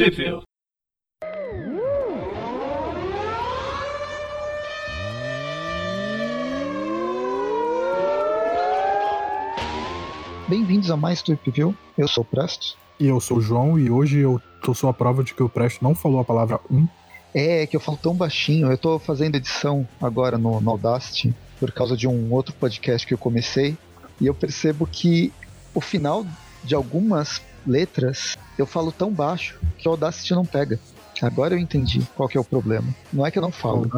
Trivia. Bem-vindos a mais Tweep View. Eu sou o Prestos. E eu sou o João, e hoje eu tô só a prova de que o Presto não falou a palavra um. É, que eu falo tão baixinho. Eu tô fazendo edição agora no, no Audacity por causa de um outro podcast que eu comecei. E eu percebo que o final de algumas letras eu falo tão baixo que o Audacity não pega. Agora eu entendi qual que é o problema. Não é que eu não falo.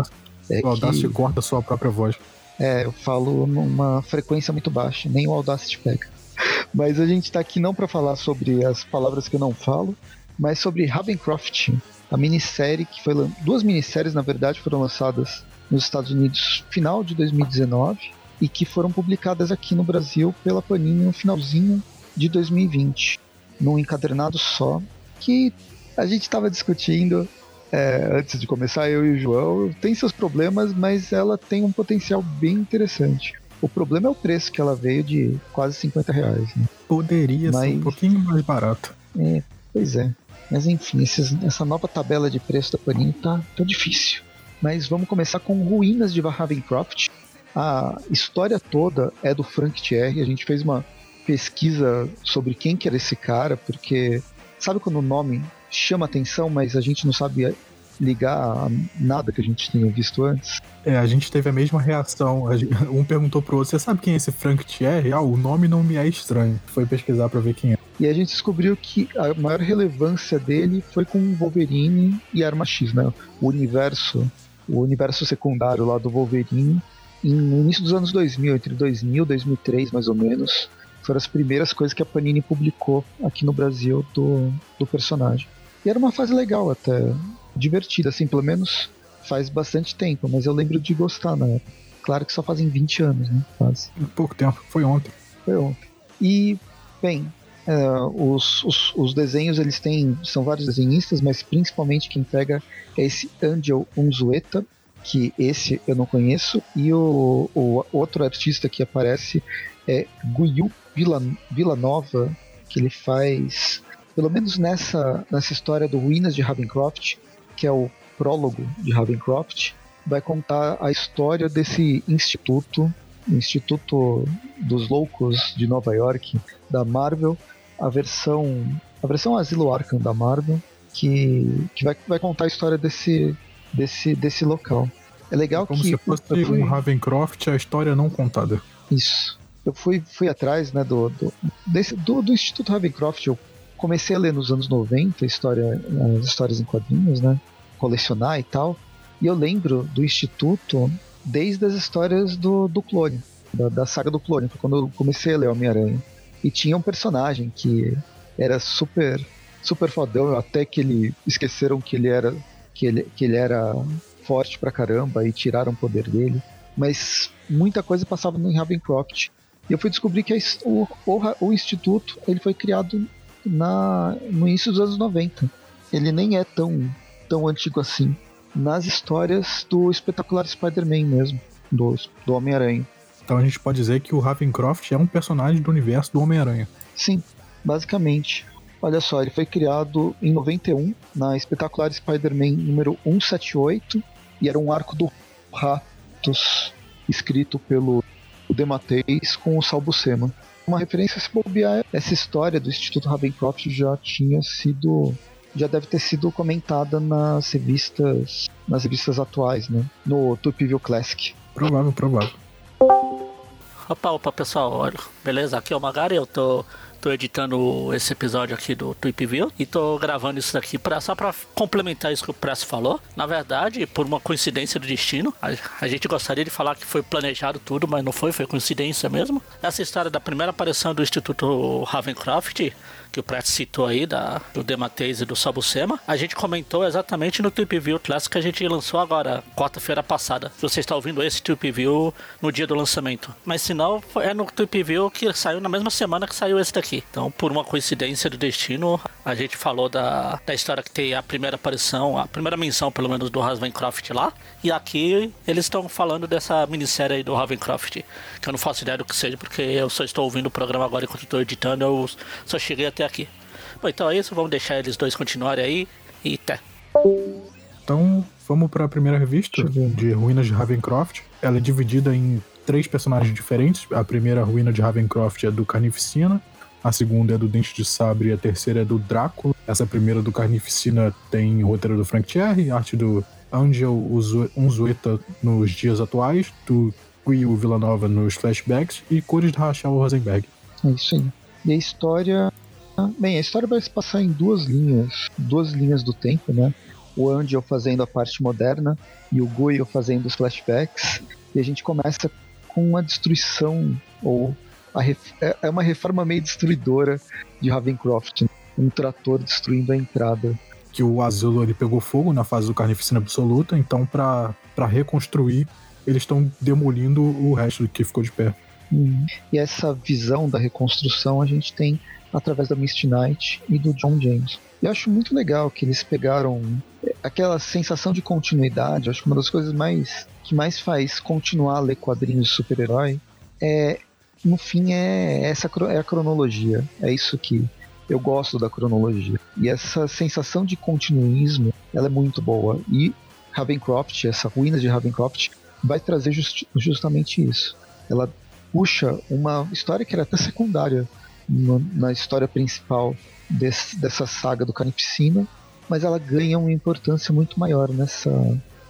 É o Audacity que... corta a sua própria voz. É, eu falo numa frequência muito baixa, nem o Audacity pega. Mas a gente está aqui não para falar sobre as palavras que eu não falo, mas sobre Ravencroft, a minissérie que foi duas minisséries na verdade foram lançadas nos Estados Unidos final de 2019 e que foram publicadas aqui no Brasil pela Panini no finalzinho de 2020, num encadernado só, que a gente estava discutindo é, antes de começar, eu e o João, tem seus problemas, mas ela tem um potencial bem interessante. O problema é o preço que ela veio de quase 50 reais. Né? Poderia Mas... ser um pouquinho mais barato. É, pois é. Mas enfim, esses, essa nova tabela de preço da Panini tá, tá difícil. Mas vamos começar com Ruínas de Ravencroft. A história toda é do Frank Thierry. A gente fez uma pesquisa sobre quem que era esse cara, porque sabe quando o nome chama atenção, mas a gente não sabe ligar a nada que a gente tinha visto antes. É, a gente teve a mesma reação. Um perguntou pro outro: Você sabe quem é esse Frank Thierry? Ah, o nome não me é estranho. Foi pesquisar para ver quem é. E a gente descobriu que a maior relevância dele foi com Wolverine e Arma X, né? O universo, o universo secundário lá do Wolverine, no início dos anos 2000, entre 2000 e 2003 mais ou menos, foram as primeiras coisas que a Panini publicou aqui no Brasil do, do personagem. E era uma fase legal até divertida, assim, pelo menos faz bastante tempo, mas eu lembro de gostar na época. Claro que só fazem 20 anos, né? Quase. Pouco tempo, foi ontem. Foi ontem. E, bem, é, os, os, os, desenhos eles têm. São vários desenhistas, mas principalmente quem pega é esse Angel Unzueta, que esse eu não conheço, e o, o outro artista que aparece é Guyu Villanova, que ele faz. Pelo menos nessa, nessa história do Ruínas de Ravencroft, que é o prólogo de Ravencroft, vai contar a história desse instituto, Instituto dos Loucos de Nova York, da Marvel, a versão a versão Asilo Arkham da Marvel, que, que vai, vai contar a história desse, desse, desse local. É legal é como que. se fosse um Ravencroft, a história não contada. Isso. Eu fui, fui atrás né, do, do, desse, do, do Instituto Ravencroft. Eu comecei a ler nos anos 90 história, as histórias em quadrinhos, né? Colecionar e tal. E eu lembro do Instituto desde as histórias do, do clone, da, da saga do clone, quando eu comecei a ler Homem-Aranha. E tinha um personagem que era super super fodão, até que ele esqueceram que ele era que ele, que ele era forte pra caramba e tiraram o poder dele. Mas muita coisa passava no Ravencroft. E eu fui descobrir que a, o, o, Instituto ele foi criado na, no início dos anos 90. Ele nem é tão, tão antigo assim. Nas histórias do espetacular Spider-Man mesmo, do, do Homem-Aranha. Então a gente pode dizer que o Ravencroft é um personagem do universo do Homem-Aranha. Sim, basicamente. Olha só, ele foi criado em 91 na espetacular Spider-Man número 178 e era um arco do Ratos escrito pelo Demateis com o Salbucema uma referência se bobear, essa história do Instituto Ravencroft já tinha sido já deve ter sido comentada nas revistas nas revistas atuais, né? No Tupiville Classic. Provável, provável. Opa, opa, pessoal, olha, beleza? Aqui é o Magari, eu tô tô editando esse episódio aqui do Tweep View e tô gravando isso daqui pra, só pra complementar isso que o Press falou. Na verdade, por uma coincidência do destino, a, a, gente gostaria de falar que foi planejado tudo, mas não foi, foi coincidência mesmo. Essa história da primeira aparição do Instituto Ravencroft que o Pratt citou aí, da, do Dematês e do Sabucema, a gente comentou exatamente no Trip View Classic que a gente lançou agora, quarta-feira passada. Se você está ouvindo esse Trip View no dia do lançamento. Mas se não, é no Trip View que saiu na mesma semana que saiu esse daqui. Então, por uma coincidência do destino, a gente falou da, da história que tem a primeira aparição, a primeira menção, pelo menos, do Ravencroft lá. E aqui eles estão falando dessa minissérie aí do Ravencroft, que eu não faço ideia do que seja, porque eu só estou ouvindo o programa agora enquanto estou editando, eu só cheguei até aqui. Bom, então é isso, vamos deixar eles dois continuarem aí e até. Então, vamos para a primeira revista de Ruínas de Ravencroft. Ela é dividida em três personagens diferentes. A primeira ruína de Ravencroft é do Carnificina, a segunda é do Dente de Sabre e a terceira é do Drácula. Essa primeira do Carnificina tem roteiro do Frank Thierry, arte do Angel Unzueta nos dias atuais, do Will Villanova nos flashbacks e cores da Rachel Rosenberg. É isso aí. E a história. Bem, a história vai se passar em duas linhas, duas linhas do tempo, né? O Angel fazendo a parte moderna e o Guile fazendo os flashbacks. E a gente começa com uma destruição, ou ref... É, é uma reforma meio destruidora de Ravencroft. Né? Um trator destruindo a entrada. Que o asilo ele pegou fogo na fase do Carnificina Absoluta, então para reconstruir eles estão demolindo o resto que ficou de pé. Uhum. E essa visão da reconstrução a gente tem através da Misty Knight e do John James. Eu acho muito legal que eles pegaram aquela sensação de continuidade. Acho que uma das coisas mais que mais faz continuar a ler quadrinhos de super-herói é, no fim, é essa é a cronologia. É isso que eu gosto da cronologia. E essa sensação de continuismo, ela é muito boa. E Ravencroft, essa ruína de Ravencroft, vai trazer just, justamente isso. Ela puxa uma história que era até secundária no, na história principal desse, dessa saga do Carnificina, mas ela ganha uma importância muito maior nessa,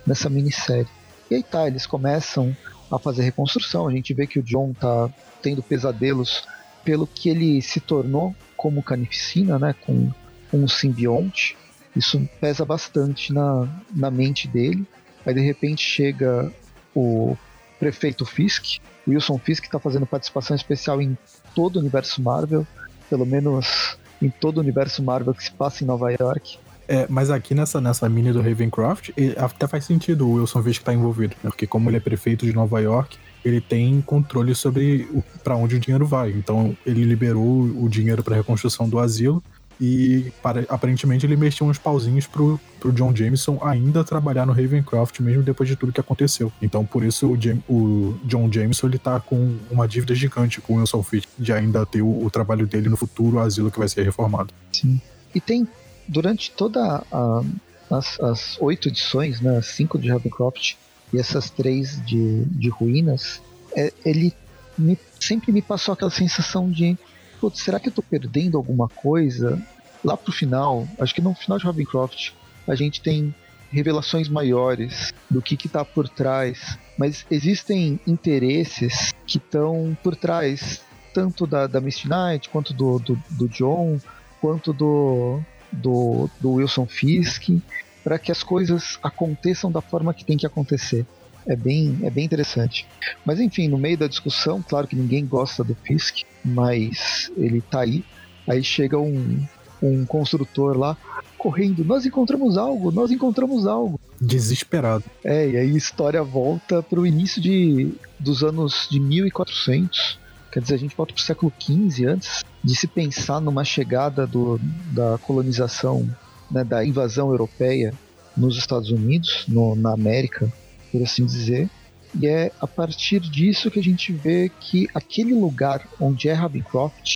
nessa minissérie. E aí tá, eles começam a fazer reconstrução, a gente vê que o John tá tendo pesadelos pelo que ele se tornou como Carnificina, né, com, um simbionte, isso pesa bastante na, na mente dele. Aí de repente chega o prefeito Fisk. Wilson Fisk está fazendo participação especial em todo o universo Marvel, pelo menos em todo o universo Marvel que se passa em Nova York. É, mas aqui nessa, nessa mini do Ravencroft, até faz sentido o Wilson Fisk estar tá envolvido, né? porque como ele é prefeito de Nova York, ele tem controle sobre para onde o dinheiro vai. Então ele liberou o dinheiro para a reconstrução do asilo e para, aparentemente ele mexeu uns pauzinhos pro, pro John Jameson ainda trabalhar no Ravencroft, mesmo depois de tudo que aconteceu. Então, por isso, o, Jam, o John Jameson ele tá com uma dívida gigante com o Wilson Fisk, de ainda ter o, o trabalho dele no futuro asilo que vai ser reformado. Sim. E tem, durante toda a, as, as oito edições, né, cinco de Ravencroft e essas três de, de Ruínas, é, ele me, sempre me passou aquela sensação de putz, será que eu tô perdendo alguma coisa? Lá pro final, acho que no final de Ravencroft, a gente tem revelações maiores do que que tá por trás, mas existem interesses que estão por trás tanto da, da Misty Knight, quanto do, do, do John, quanto do, do, do Wilson Fisk, para que as coisas aconteçam da forma que tem que acontecer. É bem, é bem interessante. Mas enfim, no meio da discussão, claro que ninguém gosta do Fisk, mas ele tá aí. Aí chega um, um construtor lá correndo, nós encontramos algo, nós encontramos algo. Desesperado. É, e aí a história volta pro início de, dos anos de 1400. Quer dizer, a gente volta pro século XV antes de se pensar numa chegada do, da colonização, né, da invasão europeia nos Estados Unidos, no, na América por assim dizer. E é a partir disso que a gente vê que aquele lugar onde é Ravencroft,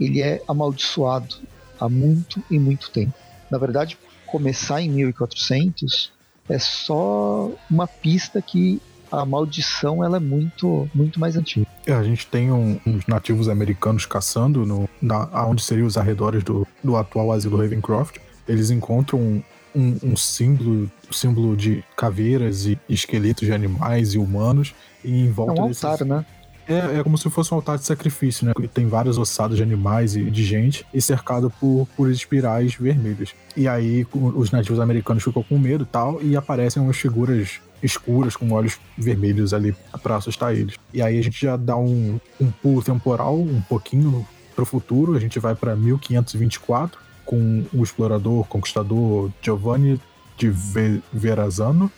ele é amaldiçoado há muito e muito tempo. Na verdade, começar em 1400 é só uma pista que a maldição ela é muito muito mais antiga. É, a gente tem um, uns nativos americanos caçando no, na, onde seriam os arredores do, do atual asilo Ravencroft. Eles encontram um, um símbolo, símbolo de caveiras e esqueletos de animais e humanos. E em volta é um altar, desses... né? É, é como se fosse um altar de sacrifício, né? Tem vários ossados de animais e de gente e cercado por, por espirais vermelhas. E aí os nativos americanos ficam com medo e tal, e aparecem umas figuras escuras com olhos vermelhos ali para assustar eles. E aí a gente já dá um, um pulo temporal um pouquinho pro futuro, a gente vai para 1524 com o explorador, conquistador Giovanni de Verrazano,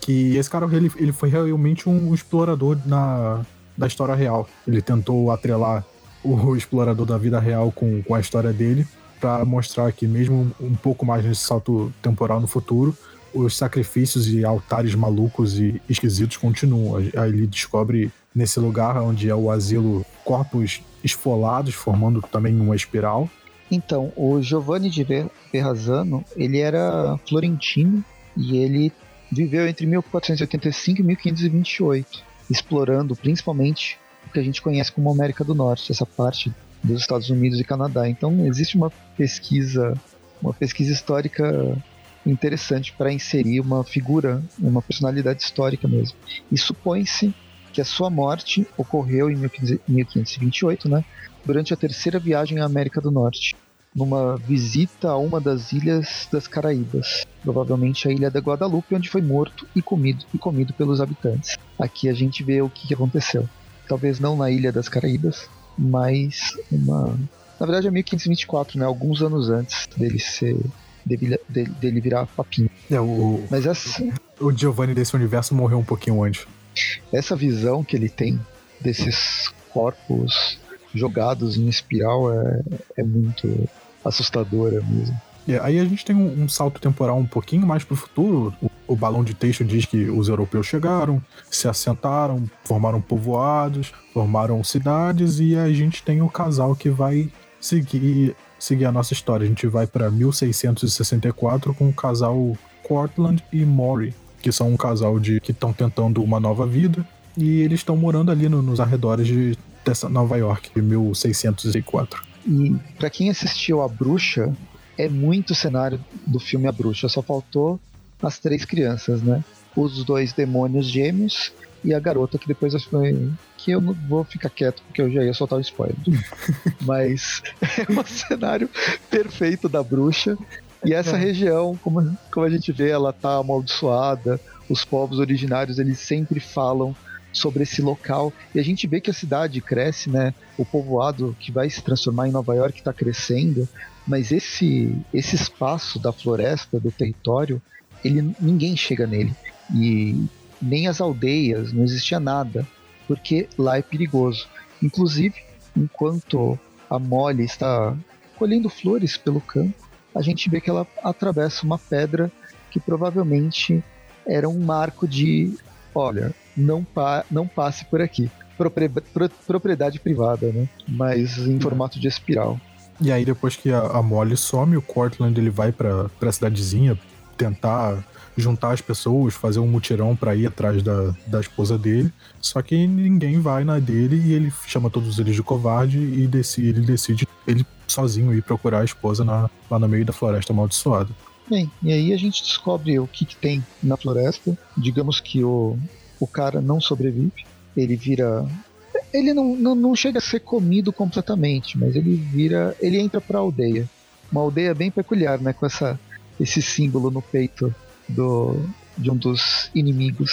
que esse cara ele, ele foi realmente um explorador na, da história real. Ele tentou atrelar o explorador da vida real com, com a história dele para mostrar que mesmo um pouco mais nesse salto temporal no futuro, os sacrifícios e altares malucos e esquisitos continuam. Aí ele descobre nesse lugar onde é o asilo corpos esfolados formando também uma espiral Então, o Giovanni de Verrazano, ele era florentino e ele viveu entre 1485 e 1528, explorando principalmente o que a gente conhece como América do Norte, essa parte dos Estados Unidos e Canadá. Então, existe uma pesquisa, uma pesquisa histórica interessante para inserir uma figura, uma personalidade histórica mesmo. E supõe-se que a sua morte ocorreu em 1528, né, durante a terceira viagem à América do Norte, numa visita a uma das ilhas das Caraíbas, provavelmente a ilha da Guadalupe, onde foi morto e comido e comido pelos habitantes. Aqui a gente vê o que aconteceu. Talvez não na ilha das Caraíbas, mas uma na verdade é 1524, né? Alguns anos antes dele ser dele, dele virar papinho. É, o, Mas essa, o Giovanni desse universo morreu um pouquinho antes. essa visão que ele tem desses corpos jogados em espiral é, é muito assustadora mesmo. E aí a gente tem um, um salto temporal um pouquinho mais pro futuro. O, o balão de texto diz que os europeus chegaram, se assentaram, formaram povoados, formaram cidades e a gente tem o casal que vai seguir seguir a nossa história. A gente vai para 1664 com o casal Cortland e Maury, que são um casal de que estão tentando uma nova vida e eles estão morando ali no- nos arredores de dessa Nova York, de 1604. E pra quem assistiu A Bruxa, é muito cenário do filme A Bruxa. Só faltou as três crianças, né? Os dois demônios gêmeos e a garota que depois foi. Que eu não vou ficar quieto porque eu já ia soltar o spoiler. Mas é um cenário perfeito da bruxa. E essa É. região, como, como a gente vê, ela tá amaldiçoada. Os povos originários eles sempre falam sobre esse local e a gente vê que a cidade cresce, né? O povoado que vai se transformar em Nova York está crescendo, mas esse esse espaço da floresta, do território, ele ninguém chega nele e nem as aldeias, não existia nada, porque lá é perigoso. Inclusive, enquanto a Molly está colhendo flores pelo campo, a gente vê que ela atravessa uma pedra que provavelmente era um marco de, olha, não, pa não passe por aqui. Propre pro propriedade privada, né? Mas em formato de espiral. E aí, depois que a, a Molly some, o Cortland ele vai pra, pra cidadezinha tentar juntar as pessoas, fazer um mutirão pra ir atrás da, da esposa dele. Só que ninguém vai na dele e ele chama todos eles de covarde e decide, ele decide ele sozinho ir procurar a esposa na- lá no meio da floresta amaldiçoada. Bem, e aí a gente descobre o que, que tem na floresta. Digamos que o, o cara não sobrevive. Ele vira. Ele não, não, não chega a ser comido completamente, mas ele vira. Ele entra pra aldeia. Uma aldeia bem peculiar, né? Com essa, esse símbolo no peito do, de um dos inimigos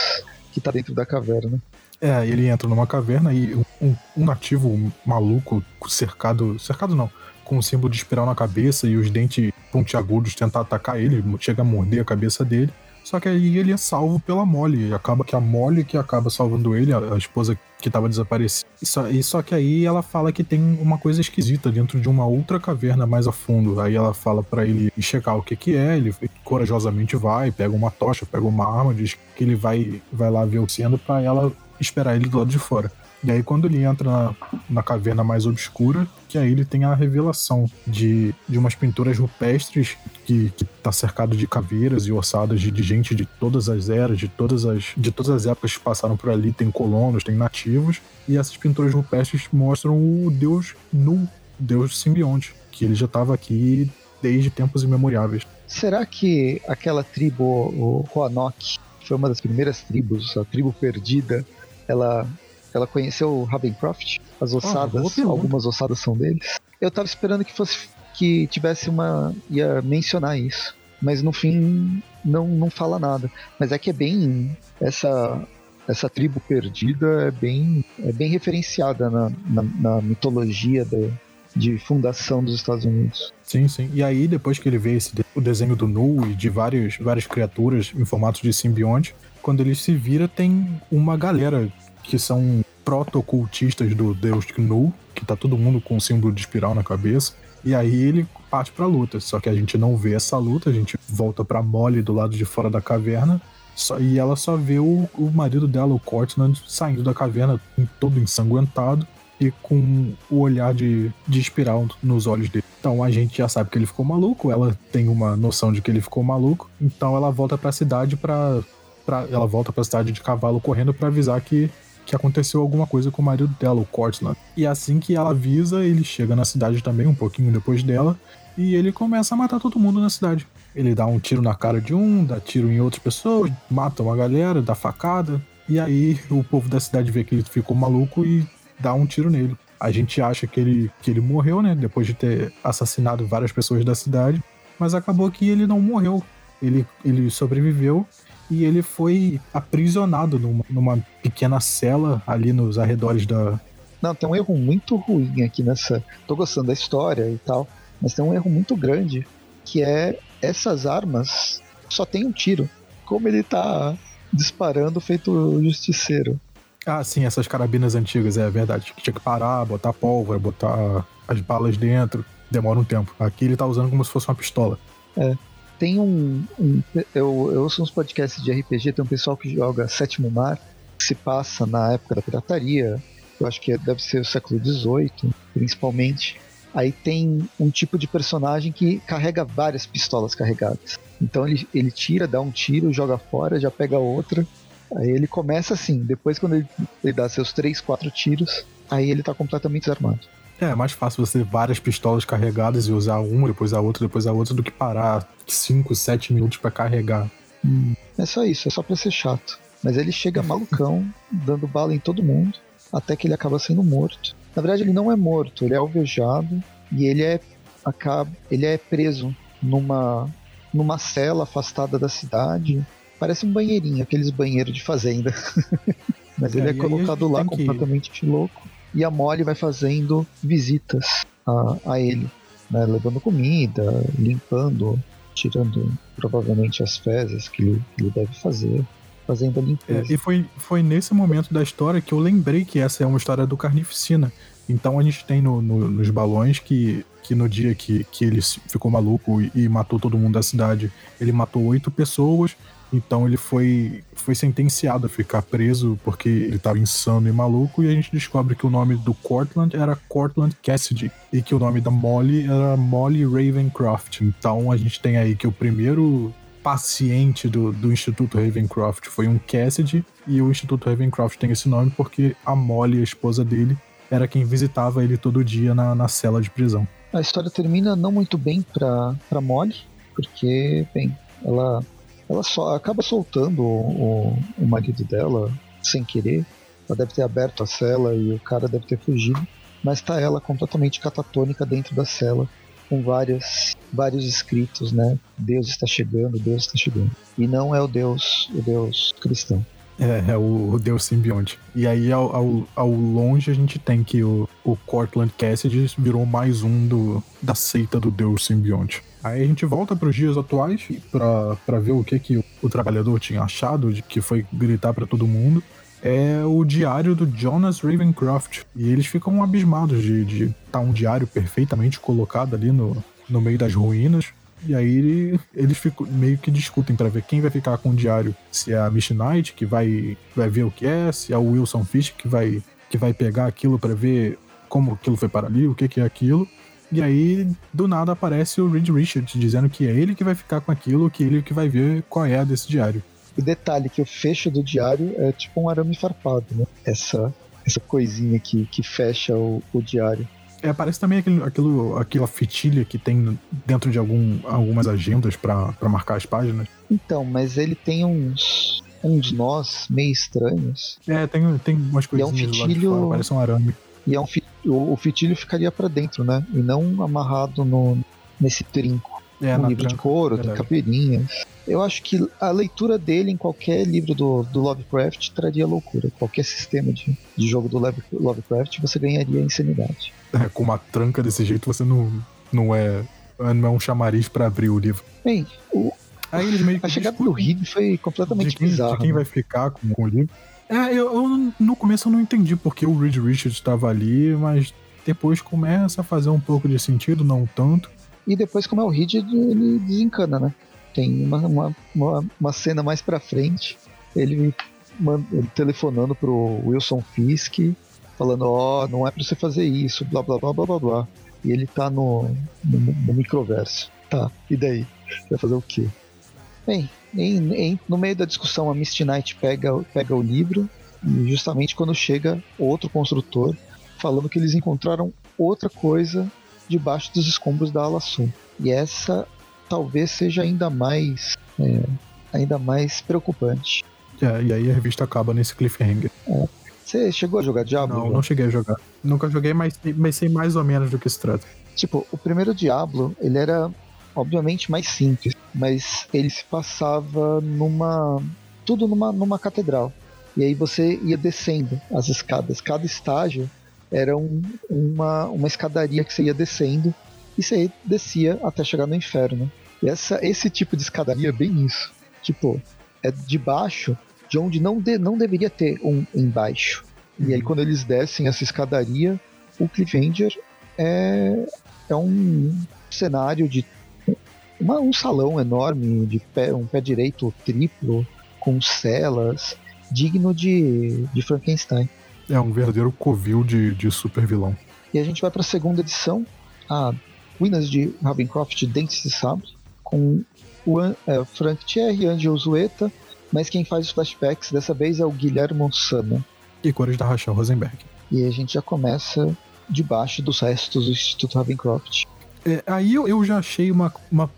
que tá dentro da caverna. É, ele entra numa caverna e um, um- nativo maluco cercado. Cercado não. Com um símbolo de espiral na cabeça e os dentes pontiagudos tentar atacar ele, chega a morder a cabeça dele. Só que aí ele é salvo pela Molly. E acaba que a Molly que acaba salvando ele, a, a esposa que tava desaparecida. E só, e só que aí ela fala que tem uma coisa esquisita dentro de uma outra caverna mais a fundo. Aí ela fala pra ele checar o que que é. Ele corajosamente vai, pega uma tocha, pega uma arma, diz que ele vai, vai lá ver o sendo pra ela esperar ele do lado de fora. E aí, quando ele entra na, na caverna mais obscura, que aí ele tem a revelação de, de umas pinturas rupestres que, que tá cercado de caveiras e ossadas de, de gente de todas as eras, de todas as, de todas as épocas que passaram por ali. Tem colonos, tem nativos. E essas pinturas rupestres mostram o deus Nu, o deus simbionte, que ele já estava aqui desde tempos imemoriáveis. Será que aquela tribo, o Roanoke, que foi uma das primeiras tribos, a tribo perdida, ela, ela conheceu Ravencroft? As ossadas, pergunta. algumas ossadas são deles. Eu tava esperando que fosse que tivesse uma ia mencionar isso, mas no fim não não fala nada. Mas é que é bem essa essa tribo perdida é bem é bem referenciada na, na, na mitologia da, de fundação dos Estados Unidos. Sim, sim. E aí, depois que ele vê esse, de- o desenho do Nu e de vários, várias criaturas em formato de simbionte, quando ele se vira, tem uma galera que são proto-ocultistas do deus Nu, que tá todo mundo com um símbolo de espiral na cabeça. E aí ele parte pra luta. Só que a gente não vê essa luta, a gente volta pra Molly do lado de fora da caverna. Só- e ela só vê o, o marido dela, o Cortland, saindo da caverna todo ensanguentado. e com o olhar de, de espiral nos olhos dele. Então a gente já sabe que ele ficou maluco, ela tem uma noção de que ele ficou maluco, então ela volta para a cidade para ela volta para a cidade de cavalo correndo para avisar que que aconteceu alguma coisa com o marido dela, o Cortland. E assim que ela avisa, ele chega na cidade também, um pouquinho depois dela, e ele começa a matar todo mundo na cidade. Ele dá um tiro na cara de um, dá tiro em outras pessoas, mata uma galera, dá facada. E aí o povo da cidade vê que ele ficou maluco e dá um tiro nele. A gente acha que ele, que ele morreu, né? Depois de ter assassinado várias pessoas da cidade. Mas acabou que ele não morreu. Ele, ele sobreviveu e ele foi aprisionado numa, numa pequena cela ali nos arredores da. Não, tem um erro muito ruim aqui nessa. Tô gostando da história e tal, mas tem um erro muito grande que é essas armas só tem um tiro. Como ele tá disparando feito justiceiro. Ah, sim, essas carabinas antigas, é verdade. Tinha que parar, botar pólvora, botar as balas dentro. Demora um tempo. Aqui ele tá usando como se fosse uma pistola. É tem um. um eu, eu ouço uns podcasts de RPG, tem um pessoal que joga Sétimo Mar, que se passa na época da pirataria. Eu acho que deve ser o século XVIII, principalmente. Aí tem um tipo de personagem que carrega várias pistolas carregadas. Então ele, ele tira, dá um tiro, joga fora, já pega outra. Aí ele começa assim, depois quando ele, ele dá seus 3, 4 tiros, aí ele tá completamente desarmado. É, é mais fácil você ter várias pistolas carregadas e usar uma, depois a outra, depois a outra, do que parar 5, 7 minutos para carregar. Hum, é só isso, é só pra ser chato. Mas ele chega malucão, dando bala em todo mundo, até que ele acaba sendo morto. Na verdade, ele não é morto, ele é alvejado e ele é, acaba, ele é preso numa, numa cela afastada da cidade. Parece um banheirinho, aqueles banheiros de fazenda. Mas ele é, é colocado lá completamente que... louco e a Molly vai fazendo visitas a, a ele, né, levando comida, limpando, tirando provavelmente as fezes que ele, que ele deve fazer, fazendo a limpeza. É, e foi, foi nesse momento da história que eu lembrei que essa é uma história do Carnificina. Então a gente tem no, no, nos balões que, que no dia que, que ele ficou maluco e, e matou todo mundo da cidade, ele matou oito pessoas então ele foi, foi sentenciado a ficar preso porque ele estava insano e maluco. E a gente descobre que o nome do Cortland era Cortland Cassidy e que o nome da Molly era Molly Ravencroft. Então a gente tem aí que o primeiro paciente do, do Instituto Ravencroft foi um Cassidy e o Instituto Ravencroft tem esse nome porque a Molly, a esposa dele, era quem visitava ele todo dia na, na cela de prisão. A história termina não muito bem para Molly, porque, bem, ela ela só acaba soltando o, o, o marido dela sem querer. Ela deve ter aberto a cela e o cara deve ter fugido. Mas tá ela completamente catatônica dentro da cela, com várias, vários escritos, né? Deus está chegando, Deus está chegando. E não é o Deus, o Deus cristão. É, é o, o Deus simbionte. E aí, ao, ao, ao, longe, a gente tem que o, o Cortland Cassidy virou mais um do, da seita do Deus simbionte. Aí a gente volta para os dias atuais para ver o que, que o trabalhador tinha achado, de que foi gritar para todo mundo. É o diário do Jonas Ravencroft. E eles ficam abismados de estar tá um diário perfeitamente colocado ali no, no meio das ruínas. E aí eles ficam, meio que discutem para ver quem vai ficar com o diário. Se é a Miss Knight, que vai, vai ver o que é, se é o Wilson Fish, que vai, que vai pegar aquilo para ver como aquilo foi para ali, o que, que é aquilo. E aí, do nada, aparece o Reed Richards dizendo que é ele que vai ficar com aquilo, que ele que vai ver qual é a desse diário. E detalhe, que o fecho do diário é tipo um arame farpado, né? Essa, essa coisinha que, que fecha o, o diário. É, parece também aquele, aquilo, aquela fitilha que tem dentro de algum, algumas agendas para marcar as páginas. Então, mas ele tem uns, uns nós meio estranhos. É, tem, tem umas coisinhas é um fitilho... lá fora, parece um arame. E é um o, o fitilho ficaria para dentro, né? E não amarrado no, nesse trinco. É, um livro tranca, de couro, verdade. tem. Eu acho que a leitura dele em qualquer livro do, do Lovecraft traria loucura. Qualquer sistema de, de jogo do Lovecraft você ganharia insanidade. É, com uma tranca desse jeito você não, não é não é um chamariz para abrir o livro. Bem, o, Aí eles meio que a chegada do Reed foi completamente de quem, bizarra. De quem né? vai ficar com, com o livro. É, eu, eu, no começo eu não entendi porque o Reed Richards estava ali, mas depois começa a fazer um pouco de sentido, não tanto. E depois, como é o Reed, ele desencana, né? Tem uma, uma, uma, uma cena mais pra frente, ele, ele telefonando pro Wilson Fisk, falando, ó, oh, não é pra você fazer isso, blá blá blá blá blá blá. E ele tá no, no, no microverso. Tá, e daí? Vai fazer o quê? Bem, em, em, no meio da discussão, a Misty Knight pega, pega o livro, e justamente quando chega outro construtor falando que eles encontraram outra coisa debaixo dos escombros da Ala Sul. E essa talvez seja ainda mais é, ainda mais preocupante. É, e aí a revista acaba nesse cliffhanger. É. Você chegou a jogar Diablo? Não, não cheguei a jogar. Nunca joguei, mas, mas sei mais ou menos do que se trata. Tipo, o primeiro Diablo, ele era obviamente mais simples, mas ele se passava numa tudo numa, numa catedral. E aí você ia descendo as escadas. Cada estágio era um, uma, uma escadaria que você ia descendo e você descia até chegar no inferno. E essa, esse tipo de escadaria é bem isso. Tipo, é de baixo de onde não, de, não deveria ter um embaixo. E aí quando eles descem essa escadaria, o Cliffhanger é, é um cenário de uma, um salão enorme de pé, um pé direito triplo com celas digno de, de Frankenstein. É um verdadeiro covil de, de super vilão. E a gente vai para a segunda edição, a Winners de Ravencroft Dentes de Sabre, com o é, Frank Thierry, Angel Zueta, mas quem faz os flashbacks dessa vez é o Guilherme Sana. E cores da Rachel Rosenberg. E a gente já começa debaixo dos restos do Instituto Ravencroft. É, aí eu, eu já achei uma, uma,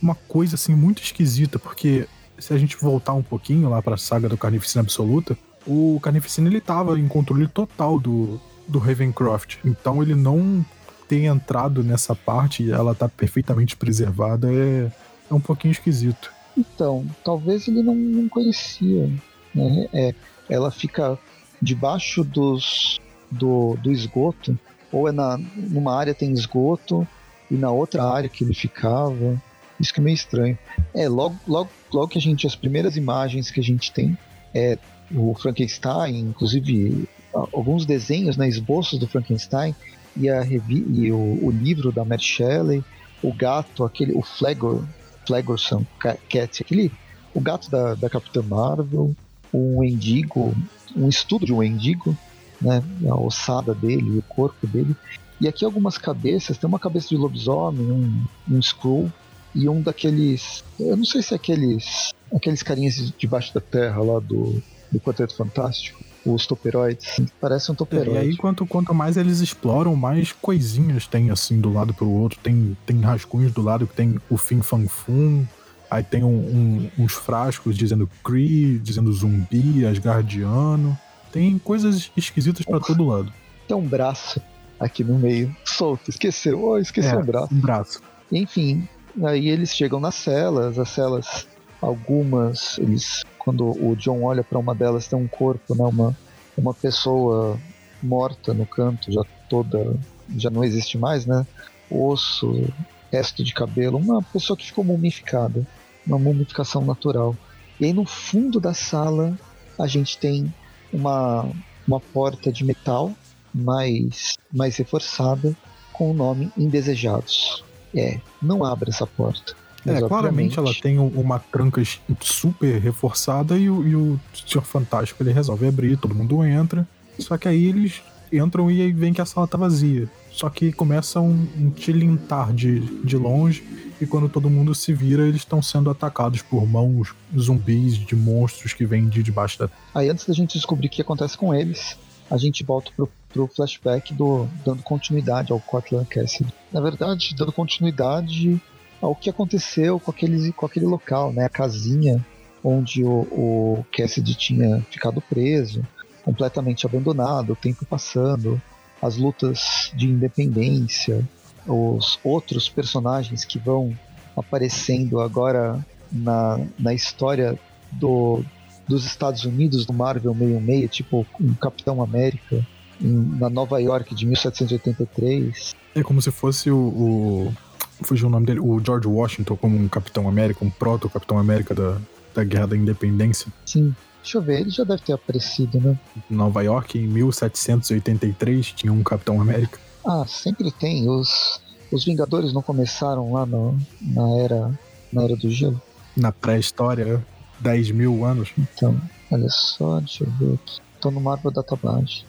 uma coisa assim muito esquisita, porque se a gente voltar um pouquinho lá para a saga do Carnificina Absoluta, o Carnificina ele tava em controle total do, do Ravencroft. Então ele não ter entrado nessa parte e ela tá perfeitamente preservada é, é um pouquinho esquisito. Então, talvez ele não, não conhecia. Né? É, ela fica debaixo dos, do, do esgoto, ou é na, numa área tem esgoto e na outra área que ele ficava. Isso que é meio estranho. É, logo, logo, logo que a gente, as primeiras imagens que a gente tem é o Frankenstein, inclusive alguns desenhos, né, esboços do Frankenstein e, a revi e o, o livro da Mary Shelley, o gato, aquele, o Flagor, Flagorson Cat, aquele, o gato da, da Capitã Marvel, um endigo, um estudo de um endigo, né, a ossada dele, o corpo dele. E aqui algumas cabeças, tem uma cabeça de lobisomem, um, um Skrull, e um daqueles. Eu não sei se é aqueles. aqueles carinhas debaixo da terra lá do, do Quarteto Fantástico. Os toperoides. Parece um toperoide. É, e aí, quanto, quanto mais eles exploram, mais coisinhas tem assim do lado pro outro. Tem, tem rascunhos do lado que tem o Fin Fan Fum. Aí tem um, um, uns frascos dizendo Cree, dizendo zumbi, Asgardiano. Tem coisas esquisitas para todo lado. Tem um braço aqui no meio, solto. Esqueceu. Oh, esqueceu é, um braço. Um braço. Enfim, Aí eles chegam nas celas, as celas, algumas, eles, quando o John olha para uma delas, tem um corpo, né, uma, uma pessoa morta no canto, já toda, já não existe mais, né? Osso, resto de cabelo, uma pessoa que ficou mumificada, uma mumificação natural. E aí no fundo da sala a gente tem uma, uma porta de metal mais, mais reforçada com o nome Indesejados. É, não abre essa porta. É, claramente ela tem uma tranca super reforçada e o, e o Senhor Fantástico ele resolve abrir, todo mundo entra. Só que aí eles entram e aí vem que a sala tá vazia. Só que começa um, um tilintar de, de longe e quando todo mundo se vira, eles estão sendo atacados por mãos zumbis de monstros que vêm de debaixo da. Aí antes da gente descobrir o que acontece com eles, a gente volta pro, pro flashback do dando continuidade ao Cortland Cassidy. Na verdade, dando continuidade ao que aconteceu com, aqueles, com aquele local, né? A casinha onde o, o Cassidy tinha ficado preso, completamente abandonado, o tempo passando, as lutas de independência, os outros personagens que vão aparecendo agora na, na história do, dos Estados Unidos do Marvel 66, tipo um Capitão América, na Nova York de 1783. É como se fosse o, o. Fugiu o nome dele, o George Washington como um Capitão América, um proto-Capitão América da, da Guerra da Independência. Sim. Deixa eu ver, ele já deve ter aparecido, né? Nova York, em 1783, tinha um Capitão América. Ah, sempre tem. Os, os Vingadores não começaram lá no, na era na era do gelo? Na pré-história, 10 mil anos. Então, olha só, deixa eu ver aqui. Tô no Marvel Database.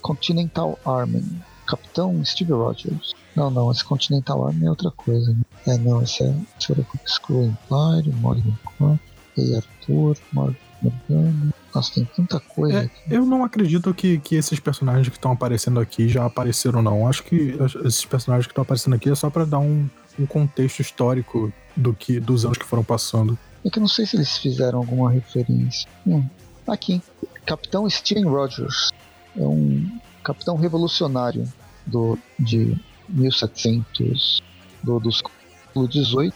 Continental Army. Capitão Steve Rogers. Não, não, esse Continental Army é outra coisa. Né? É, não, esse é. Screw Empire, Morgan Rei Arthur, Morgana. Nossa, tem tanta coisa. É, eu não acredito que, que esses personagens que estão aparecendo aqui já apareceram, não. Acho que esses personagens que estão aparecendo aqui é só para dar um, um contexto histórico do que dos anos que foram passando. É que eu não sei se eles fizeram alguma referência. Hum, aqui. Capitão Steven Rogers. É um capitão revolucionário do, de 1700 do, do século XVIII.